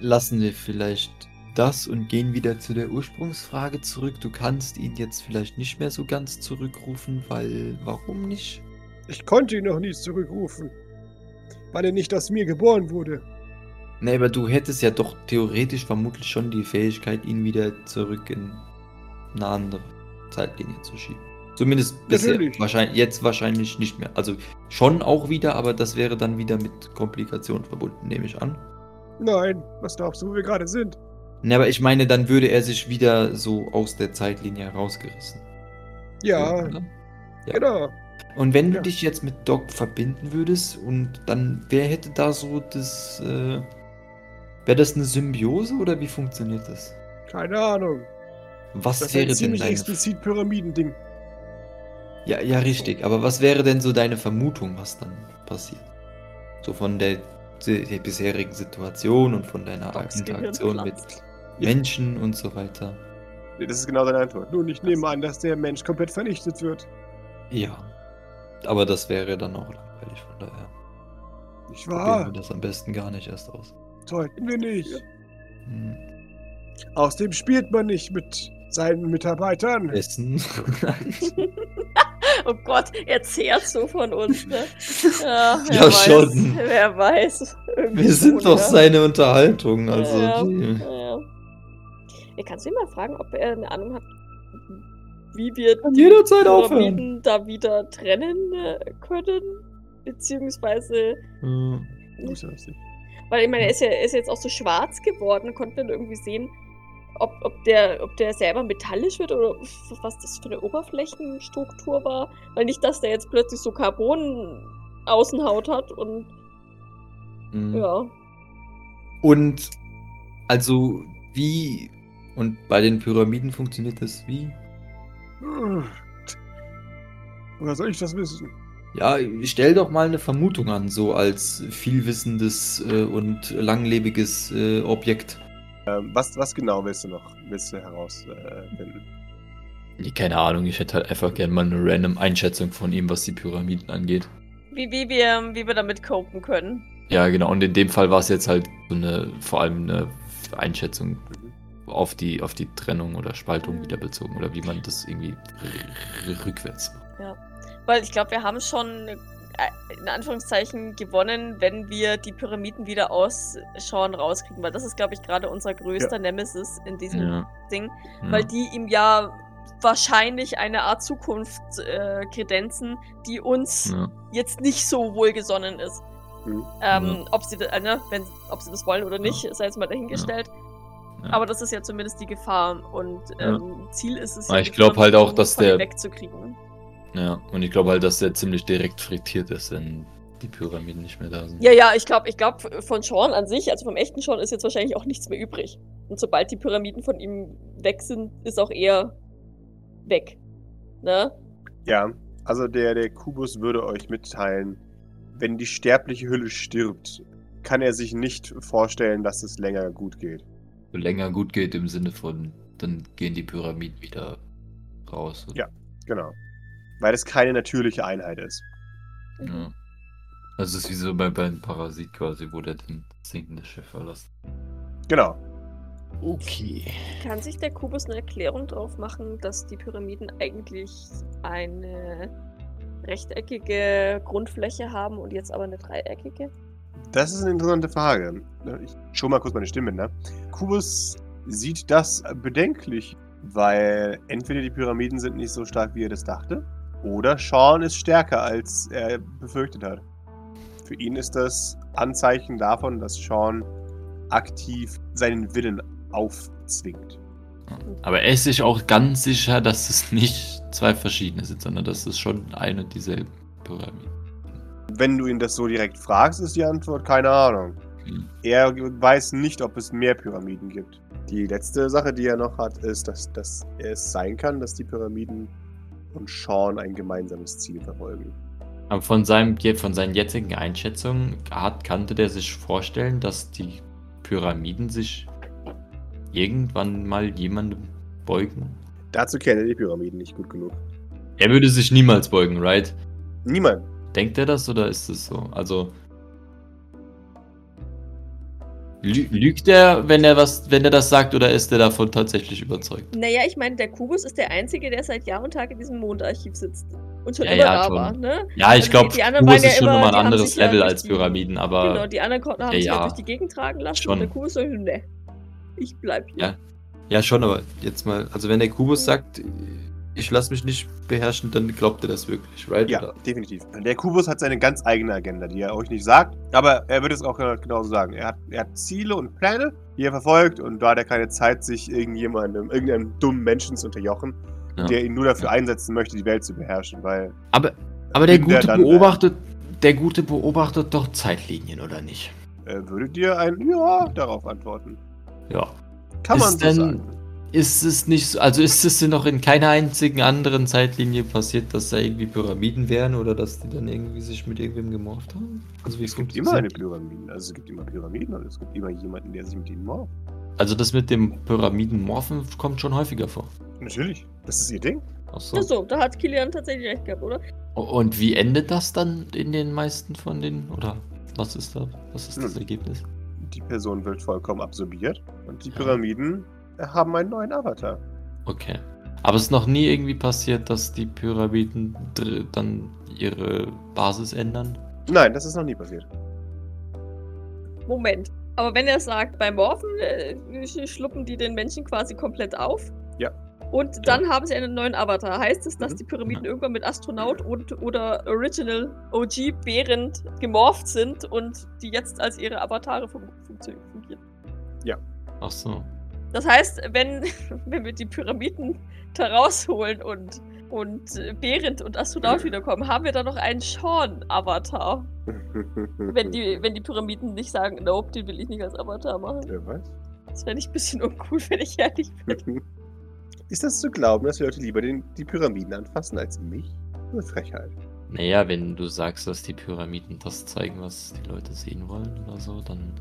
Lassen wir vielleicht das und gehen wieder zu der Ursprungsfrage zurück. Du kannst ihn jetzt vielleicht nicht mehr so ganz zurückrufen, weil warum nicht? Ich konnte ihn noch nie zurückrufen. Weil er nicht aus mir geboren wurde. Nee, aber du hättest ja doch theoretisch vermutlich schon die Fähigkeit, ihn wieder zurück in eine andere Zeitlinie zu schieben. Zumindest bisher. Natürlich. Wahrscheinlich, jetzt wahrscheinlich nicht mehr. Also schon auch wieder, aber das wäre dann wieder mit Komplikationen verbunden, nehme ich an. Nein, was glaubst du, wo wir gerade sind? Ne, aber ich meine, dann würde er sich wieder so aus der Zeitlinie herausgerissen. Ja? Ja. genau. Und wenn du Ja. dich jetzt mit Doc verbinden würdest und dann, wer hätte da so das, äh, wäre das eine Symbiose oder wie funktioniert das? Keine Ahnung. Was Das ist wäre ein denn ziemlich deine explizit Pyramidending. Ja, ja, richtig. Aber was wäre denn so deine Vermutung, was dann passiert? So von der, der bisherigen Situation und von deiner Docs Interaktion mit. Menschen und so weiter. Nee, Das ist genau deine Antwort. Nun, ich nehme an, dass der Mensch komplett vernichtet wird. Ja. Aber das wäre dann auch langweilig, von daher probieren wahr? wir das am besten gar nicht erst aus. Sollten wir nicht. Hm. Außerdem spielt man nicht mit seinen Mitarbeitern. Essen. [laughs] [laughs] [laughs] Oh Gott, er zehrt so von uns, ne? [laughs] Ja, Ja, weiß, schon. Wer weiß. Wir sind schon, doch seine Unterhaltung, also. ja, ja. Ja, kannst du ihn mal fragen, ob er eine Ahnung hat, wie wir Kann jederzeit Pyramiden da wieder trennen äh, können? Beziehungsweise. Muss ja nicht. weil ich meine, er ist ja, er ist jetzt auch so schwarz geworden, konnte man irgendwie sehen, ob, ob, der, ob der selber metallisch wird oder was das für eine Oberflächenstruktur war. Weil nicht, dass der jetzt plötzlich so Carbon-Außenhaut hat und Mhm. ja. Und also wie und bei den Pyramiden funktioniert das wie? Woher soll ich das wissen? Ja, stell doch mal eine Vermutung an, so als vielwissendes äh, und langlebiges äh, Objekt. Ähm, was, was genau willst du noch willst du herausfinden? Nee, keine Ahnung, ich hätte halt einfach gerne mal eine random Einschätzung von ihm, was die Pyramiden angeht. Wie, wie, wir, wie wir damit copen können. Ja, genau, und in dem Fall war es jetzt halt so eine, vor allem eine Einschätzung Mhm. auf die, auf die Trennung oder Spaltung wieder bezogen oder wie man das irgendwie rückwärts macht. Weil ich glaube, wir haben schon äh, in Anführungszeichen gewonnen, wenn wir die Pyramiden wieder ausschauen rauskriegen. Weil das ist, glaube ich, gerade unser größter Nemesis in diesem Ja. Ding. ja. Weil die ihm ja wahrscheinlich eine Art Zukunft äh, kredenzen, die uns ja. jetzt nicht so wohlgesonnen ist. Mhm. Ähm, ob, sie, äh, ne, wenn, ob sie das wollen oder nicht, sei jetzt mal dahingestellt. Ja. Aber das ist ja zumindest die Gefahr. Und Ja. ähm, Ziel ist es ja, ich die glaub halt auch, Pyramiden dass der- wegzukriegen. Ja, und ich glaube halt, dass der ziemlich direkt frittiert ist, wenn die Pyramiden nicht mehr da sind. Ja, ja, ich glaube, ich glaub, von Sean an sich, also vom echten Sean, ist jetzt wahrscheinlich auch nichts mehr übrig. Und sobald die Pyramiden von ihm weg sind, ist auch er weg. Ne? Ja, also der, der Kubus würde euch mitteilen, wenn die sterbliche Hülle stirbt, kann er sich nicht vorstellen, dass es länger gut geht. So länger gut geht im Sinne von, dann gehen die Pyramiden wieder raus. Ja. Genau. Weil es keine natürliche Einheit ist. ja. Das ist wie so bei, bei einem Parasit quasi, wo der den sinkende Schiff verlässt. Genau. Okay. Kann sich der Kubus eine Erklärung drauf machen, dass die Pyramiden eigentlich eine rechteckige Grundfläche haben und jetzt aber eine dreieckige? Das ist eine interessante Frage. Ich schon mal kurz meine Stimme, ne? Kubus sieht das bedenklich, weil entweder die Pyramiden sind nicht so stark, wie er das dachte, oder Sean ist stärker, als er befürchtet hat. Für ihn ist das Anzeichen davon, dass Sean aktiv seinen Willen aufzwingt. Aber er ist sich auch ganz sicher, dass es nicht zwei verschiedene sind, sondern dass es schon eine und dieselbe Pyramide. Wenn du ihn das so direkt fragst, ist die Antwort keine Ahnung. Hm. Er weiß nicht, ob es mehr Pyramiden gibt. Die letzte Sache, die er noch hat, ist, dass, dass es sein kann, dass die Pyramiden und Sean ein gemeinsames Ziel verfolgen. Aber von, seinem, von seinen jetzigen Einschätzungen hat, kannte der sich vorstellen, dass die Pyramiden sich irgendwann mal jemandem beugen? Dazu kennt er die Pyramiden nicht gut genug. Er würde sich niemals beugen, right? Niemand. Denkt er das oder ist es so? Also. Lügt er, wenn er was, wenn er das sagt, oder ist er davon tatsächlich überzeugt? Naja, ich meine, der Kubus ist der Einzige, der seit Jahr und Tag in diesem Mondarchiv sitzt. Und schon Ja, immer ja, da schon. war, ne? Ja, ich Also glaube, Kubus waren ja ist schon nochmal ein anderes Level als die- Pyramiden, aber. genau, die anderen konnten, haben sich ja durch die Gegend tragen lassen Schon. und der Kubus so, ne, ich bleib hier. Ja. Ja, schon, aber jetzt mal, also wenn der Kubus sagt, ich lasse mich nicht beherrschen, dann glaubt er das wirklich, right? Ja, Oder? definitiv. Der Kubus hat seine ganz eigene Agenda, die er euch nicht sagt, aber er würde es auch genauso sagen. Er hat, er hat Ziele und Pläne, die er verfolgt und da hat er keine Zeit, sich irgendjemandem, irgendeinem dummen Menschen zu unterjochen, Ja. der ihn nur dafür einsetzen möchte, die Welt zu beherrschen, weil Aber, aber der Gute dann, äh, beobachtet, der Gute beobachtet doch Zeitlinien, oder nicht? er würde dir ein Ja darauf antworten. Ja. Kann Ist man so denn- sagen. Ist es nicht so, also ist es denn noch in keiner einzigen anderen Zeitlinie passiert, dass da irgendwie Pyramiden wären oder dass die dann irgendwie sich mit irgendwem gemorpht haben? Also wie Es gibt immer eine das? Pyramiden. Also es gibt immer Pyramiden und es gibt immer jemanden, der sich mit ihnen morpht. Also das mit dem Pyramiden-Morphen kommt schon häufiger vor. Natürlich. Das ist ihr Ding. Ach so. Ach so, da hat Kilian tatsächlich recht gehabt, oder? Und wie endet das dann in den meisten von den, oder was ist da, was ist das Hm. Ergebnis? Die Person wird vollkommen absorbiert und die Pyramiden haben einen neuen Avatar. Okay. Aber es ist noch nie irgendwie passiert, dass die Pyramiden dann ihre Basis ändern. Nein, das ist noch nie passiert. Moment. Aber wenn er sagt, bei Morphen äh, sch- schluppen die den Menschen quasi komplett auf. Ja. Und dann haben sie einen neuen Avatar. Heißt es, dass Mhm. die Pyramiden irgendwann mit Astronaut und oder Original OG Behrend gemorpht sind und die jetzt als ihre Avatare fun fungieren? Ach so. Das heißt, wenn, [laughs] wenn wir die Pyramiden da rausholen und, und äh, Behrend und Astronaut wiederkommen, haben wir da noch einen Sean-Avatar. [laughs] Wenn die, wenn die Pyramiden nicht sagen, nope, den will ich nicht als Avatar machen. Wer weiß? Das fände ich ein bisschen uncool, wenn ich ehrlich bin. [laughs] Ist das zu glauben, dass die Leute lieber den, die Pyramiden anfassen als mich? Eine Frechheit. Naja, wenn du sagst, dass die Pyramiden das zeigen, was die Leute sehen wollen oder so, dann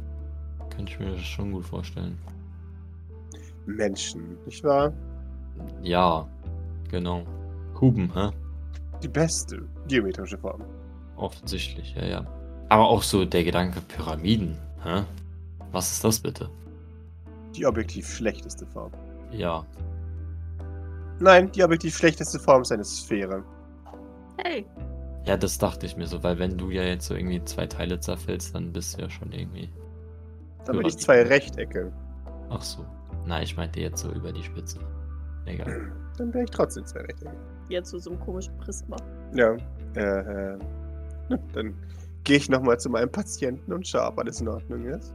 könnte ich mir das schon gut vorstellen. Menschen, nicht wahr? Ja, genau. Kuben, hä? Die beste geometrische Form. Offensichtlich, ja, ja. Aber auch so der Gedanke Pyramiden, hä? Was ist das bitte? Die objektiv schlechteste Form. Ja. Nein, die objektiv schlechteste Form ist eine Sphäre. Hey, Ja, das dachte ich mir so, weil wenn du ja jetzt so irgendwie zwei Teile zerfällst, dann bist du ja schon irgendwie. Dann bin ich zwei Rechtecke. Ach so. Na, ich meinte jetzt so über die Spitze. Egal. [clears throat] Dann wäre ich trotzdem zwei Rechtecke. jetzt zu so einem komischen Prisma. Ja. Äh, äh, [laughs] dann gehe ich nochmal zu meinem Patienten und schaue, ob alles in Ordnung ist.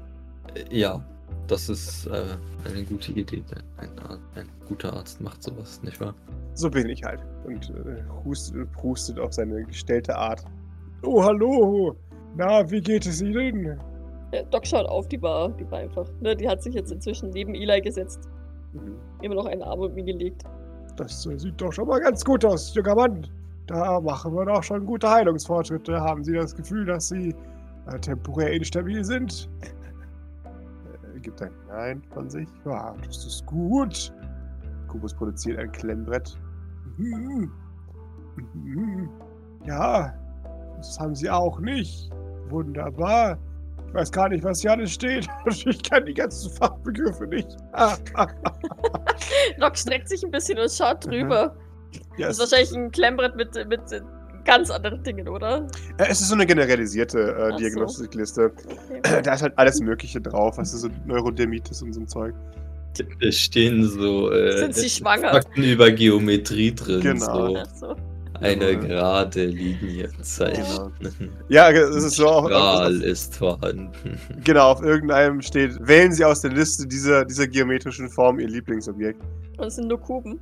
Ja, das ist äh, eine gute Idee. Ein, ein guter Arzt macht sowas, nicht wahr? So bin ich halt. Und äh, hustet und prustet auf seine gestellte Art. Oh, hallo. Na, wie geht es Ihnen? Der Doc schaut auf, die war, die war einfach. Ne, die hat sich jetzt inzwischen neben Eli gesetzt. Mhm. Immer noch einen Arm um ihn gelegt. Das äh, sieht doch schon mal ganz gut aus, junger Mann. Da machen wir doch schon gute Heilungsfortschritte. Haben Sie das Gefühl, dass Sie äh, temporär instabil sind? Er gibt ein Nein von sich. Ja, das ist gut. Kubus produziert ein Klemmbrett. Mhm. Mhm. Ja, das haben Sie auch nicht. Wunderbar. Ich weiß gar nicht, was hier alles steht. [laughs] Ich kenne die ganzen Fachbegriffe nicht. [laughs] Doc streckt sich ein bisschen und schaut drüber. Ja, Das ist wahrscheinlich ein Klemmbrett mit, mit ganz anderen Dingen, oder? es ist so eine generalisierte äh. Diagnostikliste. Okay. Da ist halt alles Mögliche drauf. Was ist so Neurodermitis und so ein Zeug. Es stehen so äh, Sind sie schwanger? Fakten über Geometrie drin. Genau. So Ach so. Eine Ja. gerade Linie zeichnen. Ja, es ist so auch. Strahl auf, ist vorhanden. genau, auf irgendeinem steht, wählen Sie aus der Liste dieser, dieser geometrischen Form Ihr Lieblingsobjekt. Und es sind nur Kuben.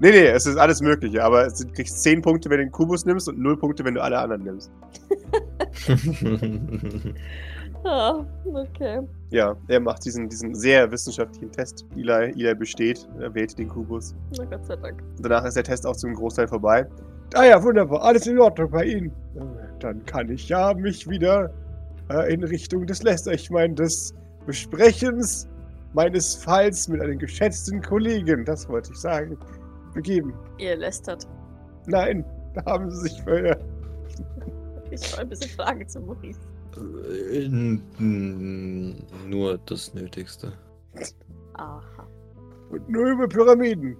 Nee, nee, es ist alles Mögliche, aber es- du kriegst 10 Punkte, wenn du den Kubus nimmst und 0 Punkte, wenn du alle anderen nimmst. [laughs] Ah, okay. Ja, er macht diesen, diesen sehr wissenschaftlichen Test. Eli, Eli besteht, er wählt den Kubus. Na Gott sei Dank. Danach ist der Test auch zum Großteil vorbei. Ah ja, wunderbar. Alles in Ordnung bei Ihnen. Äh, Dann kann ich ja mich wieder äh, in Richtung des Lester, ich meine, des Besprechens meines Falls mit einem geschätzten Kollegen, das wollte ich sagen, begeben. Ihr lästert. Nein, da haben Sie sich verirrt. Ich schaue ein bisschen Frage zu Maurice. Äh, Nur das Nötigste. Aha. Und nur über Pyramiden.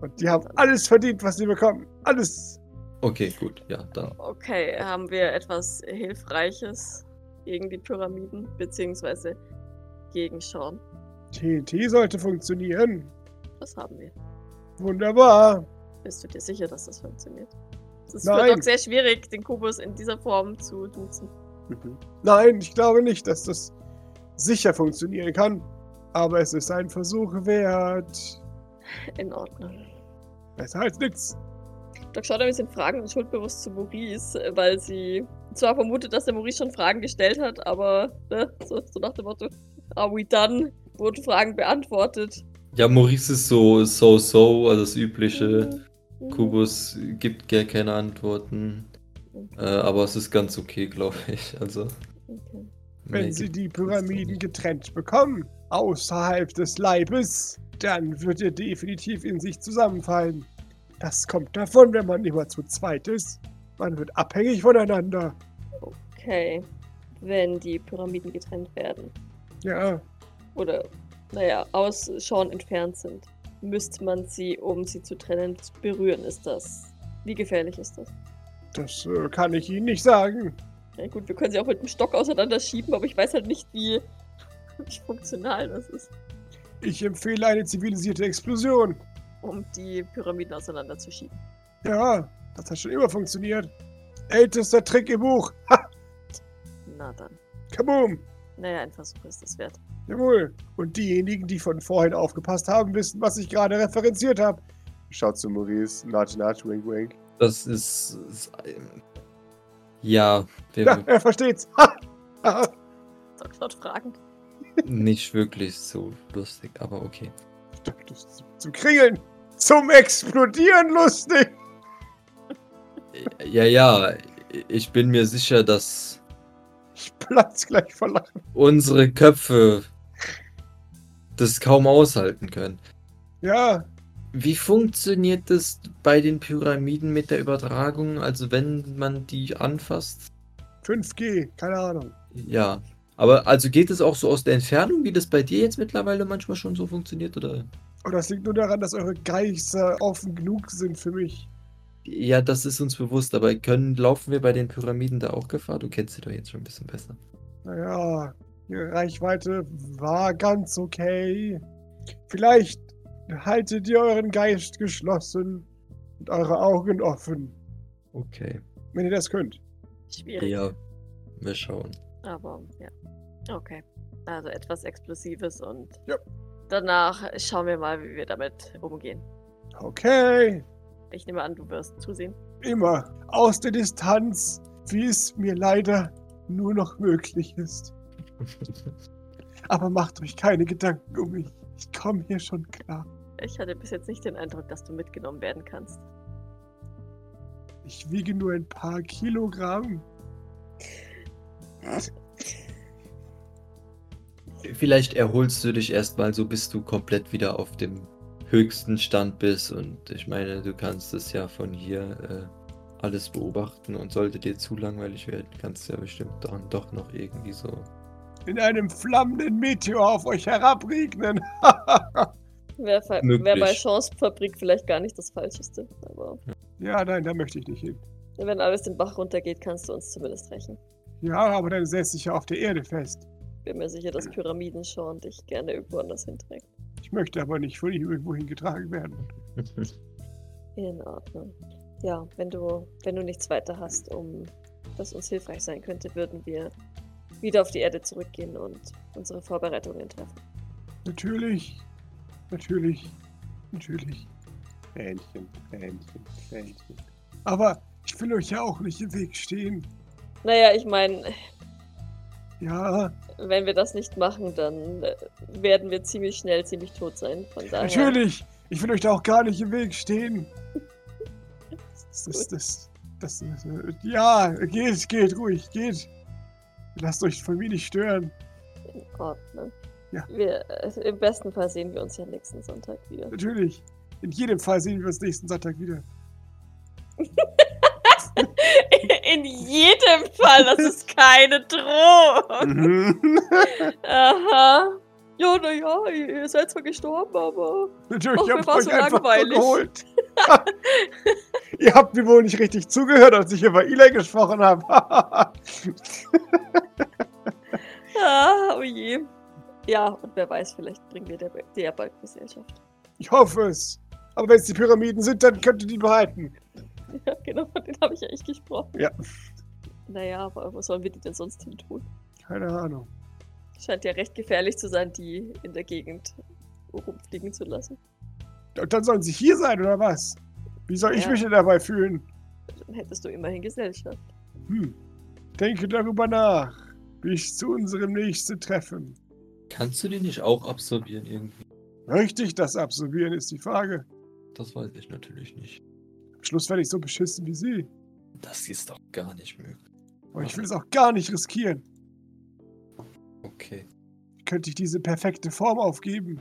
Und die haben alles verdient, was sie bekommen. Alles. Okay, gut, ja, dann. Okay, haben wir etwas Hilfreiches gegen die Pyramiden, beziehungsweise gegen Sean? TNT sollte funktionieren. Was haben wir? Wunderbar. Bist du dir sicher, dass das funktioniert? Es ist Nein. für Doc sehr schwierig, den Kubus in dieser Form zu duzen. Mhm. Nein, ich glaube nicht, dass das sicher funktionieren kann. Aber es ist ein Versuch wert. In Ordnung. Besser als nichts. Doc schaut ein bisschen fragend und schuldbewusst zu Maurice, äh, weil sie zwar vermutet, dass der Maurice schon Fragen gestellt hat, aber ne, so, so nach dem Motto, are we done? Wurden Fragen beantwortet. Ja, Maurice ist so, so, so, also das übliche. Mhm. Kubus gibt gar keine Antworten. Äh, aber es ist ganz okay, glaube ich. Also. Okay. Wenn nee, sie die Pyramiden getrennt bekommen, außerhalb des Leibes, dann wird er definitiv in sich zusammenfallen. Das kommt davon, wenn man immer zu zweit ist. Man wird abhängig voneinander. Okay. Wenn die Pyramiden getrennt werden. Ja, Oder, naja, aus Sean entfernt sind. müsste man sie, um sie zu trennen, berühren. Ist das. Wie gefährlich ist das? Das äh, kann ich Ihnen nicht sagen. Ja gut, wir können sie auch mit dem Stock auseinanderschieben, aber ich weiß halt nicht, wie, wie funktional das ist, Ich empfehle eine zivilisierte Explosion. Um die Pyramiden auseinanderzuschieben. Ja, das hat schon immer funktioniert. Ältester Trick im Buch. Ha! Na dann. Kaboom! Naja, ein Versuch ist es wert. Jawohl. Und diejenigen, die von vorhin aufgepasst haben, wissen, was ich gerade referenziert habe. Schaut zu Maurice, Nudge, Nudge, Wink, Wink. Das ist. ist ähm, ja, wir, Ja, er versteht's. Ha! Ha! Doc schaut fragend. nicht wirklich so lustig, aber okay. Zum Kringeln. Zum Explodieren lustig. Ja, ja, ich bin mir sicher, dass Ich platz gleich vor Lachen. unsere Köpfe das kaum aushalten können. Ja, Wie funktioniert das bei den Pyramiden mit der Übertragung? Also wenn man die anfasst? 5G, keine Ahnung. Ja. Aber also geht es auch so aus der Entfernung, wie das bei dir jetzt mittlerweile manchmal schon so funktioniert? Oder? Und das liegt nur daran, dass eure Geister offen genug sind für mich. Ja, das ist uns bewusst, aber können, laufen wir bei den Pyramiden da auch Gefahr? Du kennst sie doch jetzt schon ein bisschen besser. Naja, die Reichweite war ganz okay. Vielleicht haltet ihr euren Geist geschlossen und eure Augen offen, Okay. wenn ihr das könnt. Schwierig. Ja, wir schauen. Aber ja. Okay. Also etwas Explosives und Ja. Danach schauen wir mal, wie wir damit umgehen. Okay, Ich nehme an, du wirst zusehen. immer aus der Distanz, wie es mir leider nur noch möglich ist. [laughs] Aber macht euch keine Gedanken um mich. Ich komme hier schon klar. Ich hatte bis jetzt nicht den Eindruck, dass du mitgenommen werden kannst. Ich wiege nur ein paar Kilogramm. Vielleicht erholst du dich erstmal so, bis du komplett wieder auf dem höchsten Stand bist. Und ich meine, du kannst es ja von hier äh, alles beobachten. Und sollte dir zu langweilig werden, kannst du ja bestimmt dann doch noch irgendwie so. In einem flammenden Meteor auf euch herabregnen. [laughs] Wäre wär bei Chancefabrik vielleicht gar nicht das Falscheste. Aber ja, nein, da möchte ich nicht hin. wenn alles den Bach runtergeht, kannst du uns zumindest rächen. Ja, aber dann setzt sich ja auf der Erde fest. Bin mir sicher, dass Pyramidenschorn dich gerne irgendwo anders hinträgt. Ich möchte aber nicht von ihm irgendwo hingetragen werden. [laughs] In Ordnung. Ja, wenn du, wenn du nichts weiter hast, um das uns hilfreich sein könnte, würden wir wieder auf die Erde zurückgehen und unsere Vorbereitungen treffen. Natürlich, natürlich, natürlich. Hähnchen, Hähnchen, Hähnchen. Aber ich will euch ja auch nicht im Weg stehen. Naja, ich meine, Ja, wenn wir das nicht machen, dann äh, werden wir ziemlich schnell ziemlich tot sein. Von daher. natürlich. Ich will euch da auch gar nicht im Weg stehen. Das, das, das, das, äh, ja, geht, geht ruhig, geht. Lasst euch von mir nicht stören. In Ordnung. Ja. Wir, äh, Im besten Fall sehen wir uns ja nächsten Sonntag wieder. Natürlich. In jedem Fall sehen wir uns nächsten Sonntag wieder. [laughs] In jedem Fall, das ist keine Drohung. Mhm. [laughs] Aha. Ja, naja, ihr seid zwar gestorben, aber. Natürlich, ich hab war euch so einfach langweilig. geholt. [laughs] Ihr habt mir wohl nicht richtig zugehört, als ich über Eli gesprochen habe. [laughs] Ah, oh je. Ja, und wer weiß, vielleicht bringen wir der, der bald Gesellschaft. ich hoffe es. Aber wenn es die Pyramiden sind, dann könnt ihr die behalten. Ja, genau, von denen habe ich ja echt gesprochen. Ja. Naja, aber wo sollen wir die denn sonst hin tun? Keine Ahnung. Scheint ja recht gefährlich zu sein, die in der Gegend rumfliegen zu lassen. Und dann sollen sie hier sein, oder was? Wie soll ich Ja. mich denn dabei fühlen? Dann hättest du immerhin Gesellschaft. Hm. Denke darüber nach. Bis zu unserem nächsten Treffen. Kannst du die nicht auch absorbieren irgendwie? Richtig, das absorbieren ist die Frage. Das weiß ich natürlich nicht. Am Schluss werde ich so beschissen wie sie. Das ist doch gar nicht möglich. Aber ich will es auch gar nicht riskieren. Okay. Könnte ich diese perfekte Form aufgeben?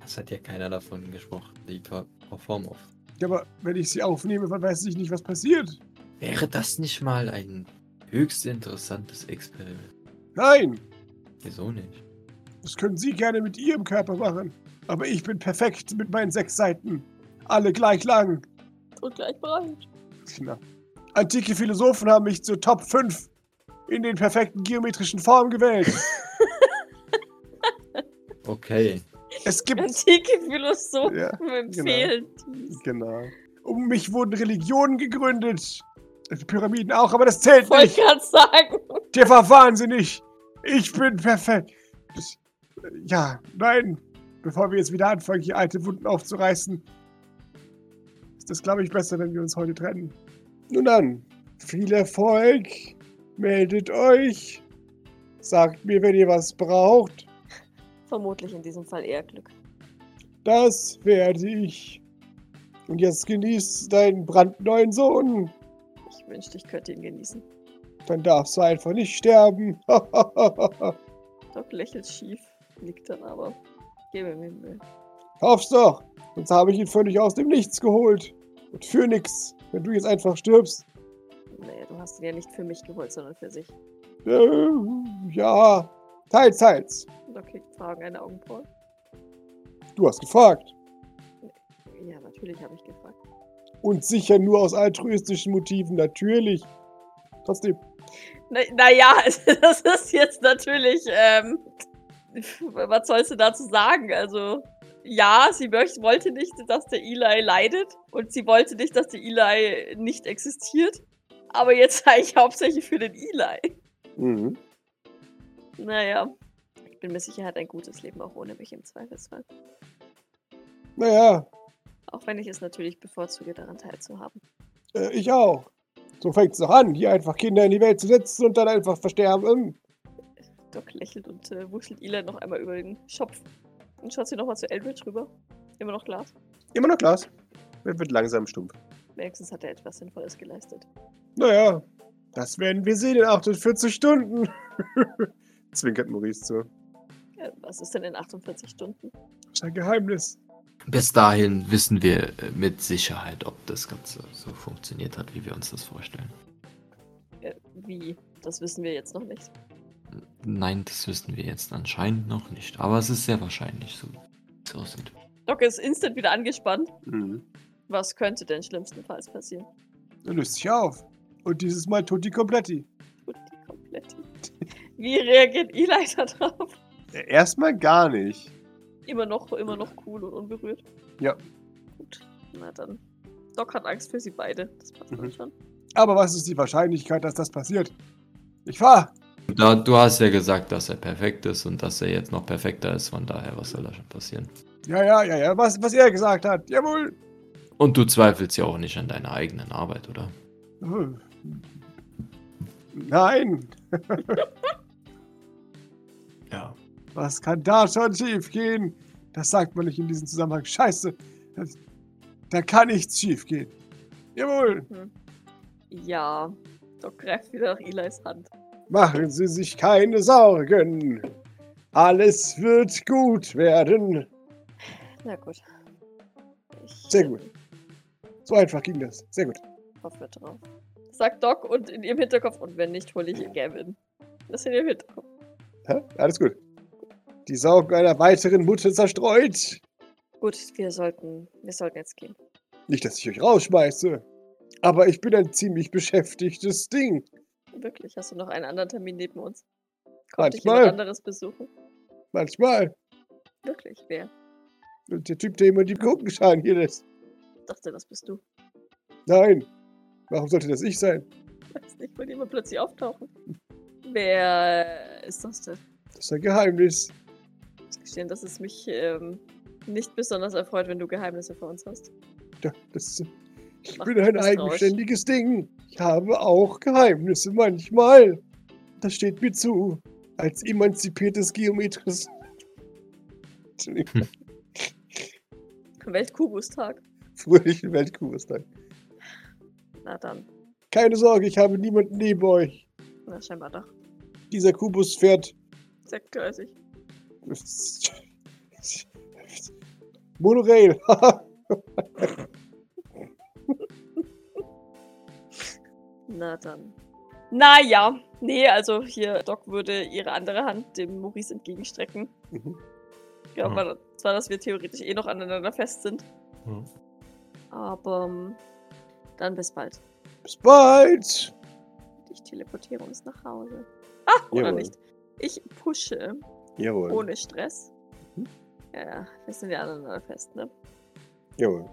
Das hat ja keiner davon gesprochen. Die Form auf. Ja, aber wenn ich sie aufnehme, dann weiß ich nicht, was passiert. Wäre das nicht mal ein höchst interessantes Experiment? Nein! Wieso nicht? Das können Sie gerne mit Ihrem Körper machen. Aber ich bin perfekt mit meinen sechs Seiten. Alle gleich lang. Und gleich bereit. Genau. Antike Philosophen haben mich zur Top 5 in den perfekten geometrischen Formen gewählt. [laughs] Okay. Es gibt. Antike Philosophen Ja, empfehlen dies. Genau. Um mich wurden Religionen gegründet. Die Pyramiden auch, aber das zählt Wollte nicht. gerade sagen. Der war wahnsinnig. Ich bin perfekt. Das, ja, nein. Bevor wir jetzt wieder anfangen, hier alte Wunden aufzureißen, ist das, glaube ich, besser, wenn wir uns heute trennen. Nun dann, viel Erfolg. Meldet euch. Sagt mir, wenn ihr was braucht. Vermutlich in diesem Fall eher Glück. Das werde ich. Und jetzt genieß deinen brandneuen Sohn. Ich wünschte, ich könnte ihn genießen. Dann darfst du einfach nicht sterben. [laughs] Doc lächelt schief, liegt dann aber. Gebe mir Mühe. Hoff's doch. Sonst habe ich ihn völlig aus dem Nichts geholt. Und für nix, wenn du jetzt einfach stirbst. Nee, du hast ihn ja nicht für mich geholt, sondern für sich. Äh, ja, teils, teils. Kriegt Fragen eine Augenbraue. Du hast gefragt. Ja, natürlich habe ich gefragt. Und sicher nur aus altruistischen Motiven, natürlich. Trotzdem, Naja, na ja, [laughs] das ist jetzt natürlich, ähm, [laughs] was sollst du dazu sagen? Also, ja, sie möcht, wollte nicht, dass der Eli leidet und sie wollte nicht, dass der Eli nicht existiert. Aber jetzt [laughs] eigentlich hauptsächlich für den Eli. mhm. Naja, ich bin mir sicher, er hat ein gutes Leben auch ohne mich im Zweifelsfall. naja, Auch wenn ich es natürlich bevorzuge, daran teilzuhaben. äh, ich auch. So fängt's doch an, hier einfach Kinder in die Welt zu setzen und dann einfach versterben. Doc lächelt und äh, wuschelt Eli noch einmal über den Schopf und schaut sie nochmal zu Eldridge rüber. Immer noch Glas. Immer noch Glas. Er wird langsam stumpf. Wenigstens hat er etwas Sinnvolles geleistet. Naja, das werden wir sehen in 48 Stunden. [laughs] Zwinkert Maurice zu. Ja, was ist denn in 48 Stunden? Das ist ein Geheimnis. Bis dahin wissen wir äh, mit Sicherheit, ob das Ganze so funktioniert hat, wie wir uns das vorstellen. Äh, wie? Das wissen wir jetzt noch nicht. Nein, das wissen wir jetzt anscheinend noch nicht. Aber es ist sehr wahrscheinlich so, wie es aussieht. Doc ist instant wieder angespannt. Mhm. Was könnte denn schlimmstenfalls passieren? Er löst sich auf. Und dieses Mal Tutti Kompletti. Tut die komplett. Wie reagiert Eli da drauf? Erstmal gar nicht. Immer noch, immer noch cool und unberührt. Ja. Gut, na dann. Doc hat Angst für sie beide. Das passt Mhm. schon. Aber was ist die Wahrscheinlichkeit, dass das passiert? Ich fahr. Da, du hast ja gesagt, dass er perfekt ist und dass er jetzt noch perfekter ist. Von daher, was soll da schon passieren? Ja, ja, ja, ja, was, was er gesagt hat. Jawohl. Und du zweifelst ja auch nicht an deiner eigenen Arbeit, oder? Hm. Nein, [laughs] Ja. was kann da schon schief gehen? Das sagt man nicht in diesem Zusammenhang. Scheiße. Da kann nichts schief gehen. Jawohl. Ja. Doc greift wieder nach Elis Hand. Machen Sie sich keine Sorgen. Alles wird gut werden. Na gut. Ich Sehr gut. So einfach ging das. Sehr gut. hoffe drauf. Sagt Doc und in ihrem Hinterkopf, und wenn nicht, hole ich Gavin. Das in ihrem Hinterkopf. Hä? Alles gut. Die Sorgen einer weiteren Mutter zerstreut. Gut, wir sollten, wir sollten jetzt gehen. Nicht, dass ich euch rausschmeiße. Aber ich bin ein ziemlich beschäftigtes Ding. Wirklich, hast du noch einen anderen Termin neben uns? Kommt dich Manchmal. jemand anderes besuchen? Manchmal. Wirklich, wer? Der Typ, der immer die Gurkenschalen hier lässt. Ich dachte, das bist du. Nein. Warum sollte das ich sein? Weiß nicht, wollte jemand plötzlich auftauchen. Wer ist das denn? Das ist ein Geheimnis. Ich muss gestehen, dass es mich ähm, nicht besonders erfreut, wenn du Geheimnisse vor uns hast. Ja, das, ich Mach bin ein eigenständiges Ding. Ich habe auch Geheimnisse manchmal. Das steht mir zu. Als emanzipiertes Geometris. Entschuldigung. [laughs] Weltkubustag. Fröhlichen Weltkurstag. Na dann. Keine Sorge, ich habe niemanden neben euch. Na, scheinbar doch. Dieser Kubus fährt Sektgleisig. [laughs] Monorail. [laughs] Na dann. Naja, nee, also hier, Doc würde ihre andere Hand dem Maurice entgegenstrecken. Mhm. Ja, Mhm. zwar, dass wir theoretisch eh noch aneinander fest sind. Mhm. Aber ähm, dann bis bald. Bis bald! Ich teleportiere uns nach Hause. Ah, oder Jawohl. nicht. Ich pushe Jawohl. ohne Stress. Mhm. Ja, wir sind ja aneinander fest, ne? Jawohl.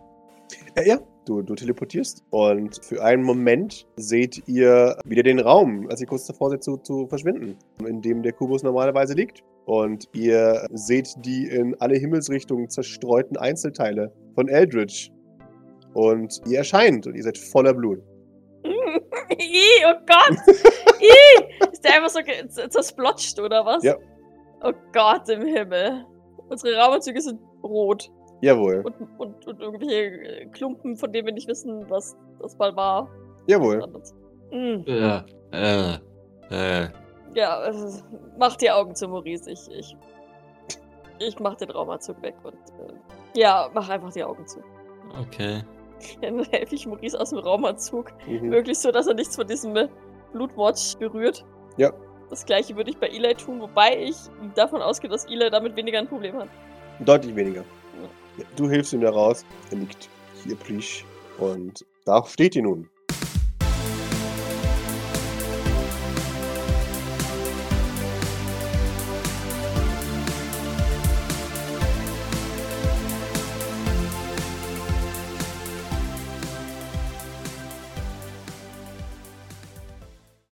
Äh, ja, du, du teleportierst und für einen Moment seht ihr wieder den Raum, als ihr kurz davor seid zu, zu verschwinden, in dem der Kubus normalerweise liegt. Und ihr seht die in alle Himmelsrichtungen zerstreuten Einzelteile von Eldritch. Und ihr erscheint und ihr seid voller Blut. [laughs] Ih, oh Gott! [laughs] Ih! Ist der einfach so zersplotzt, oder was? Ja. Oh Gott im Himmel. Unsere Raumanzüge sind rot. Jawohl, Und, und, und irgendwelche äh, Klumpen, von denen wir nicht wissen, was das mal war. jawohl. Mm. Äh, äh, äh. Ja, also, mach die Augen zu, Maurice. Ich, ich, ich mach den Raumanzug weg und äh, ja, mach einfach die Augen zu. Okay. Dann [laughs] helfe ich Maurice aus dem Raumanzug. Mhm. Wirklich so, dass er nichts von diesem äh, Blutwatch berührt. Ja. Das gleiche würde ich bei Eli tun, wobei ich davon ausgehe, dass Eli damit weniger ein Problem hat. Deutlich weniger. Du hilfst ihm da raus. Er liegt hier plisch. Und da steht ihr nun.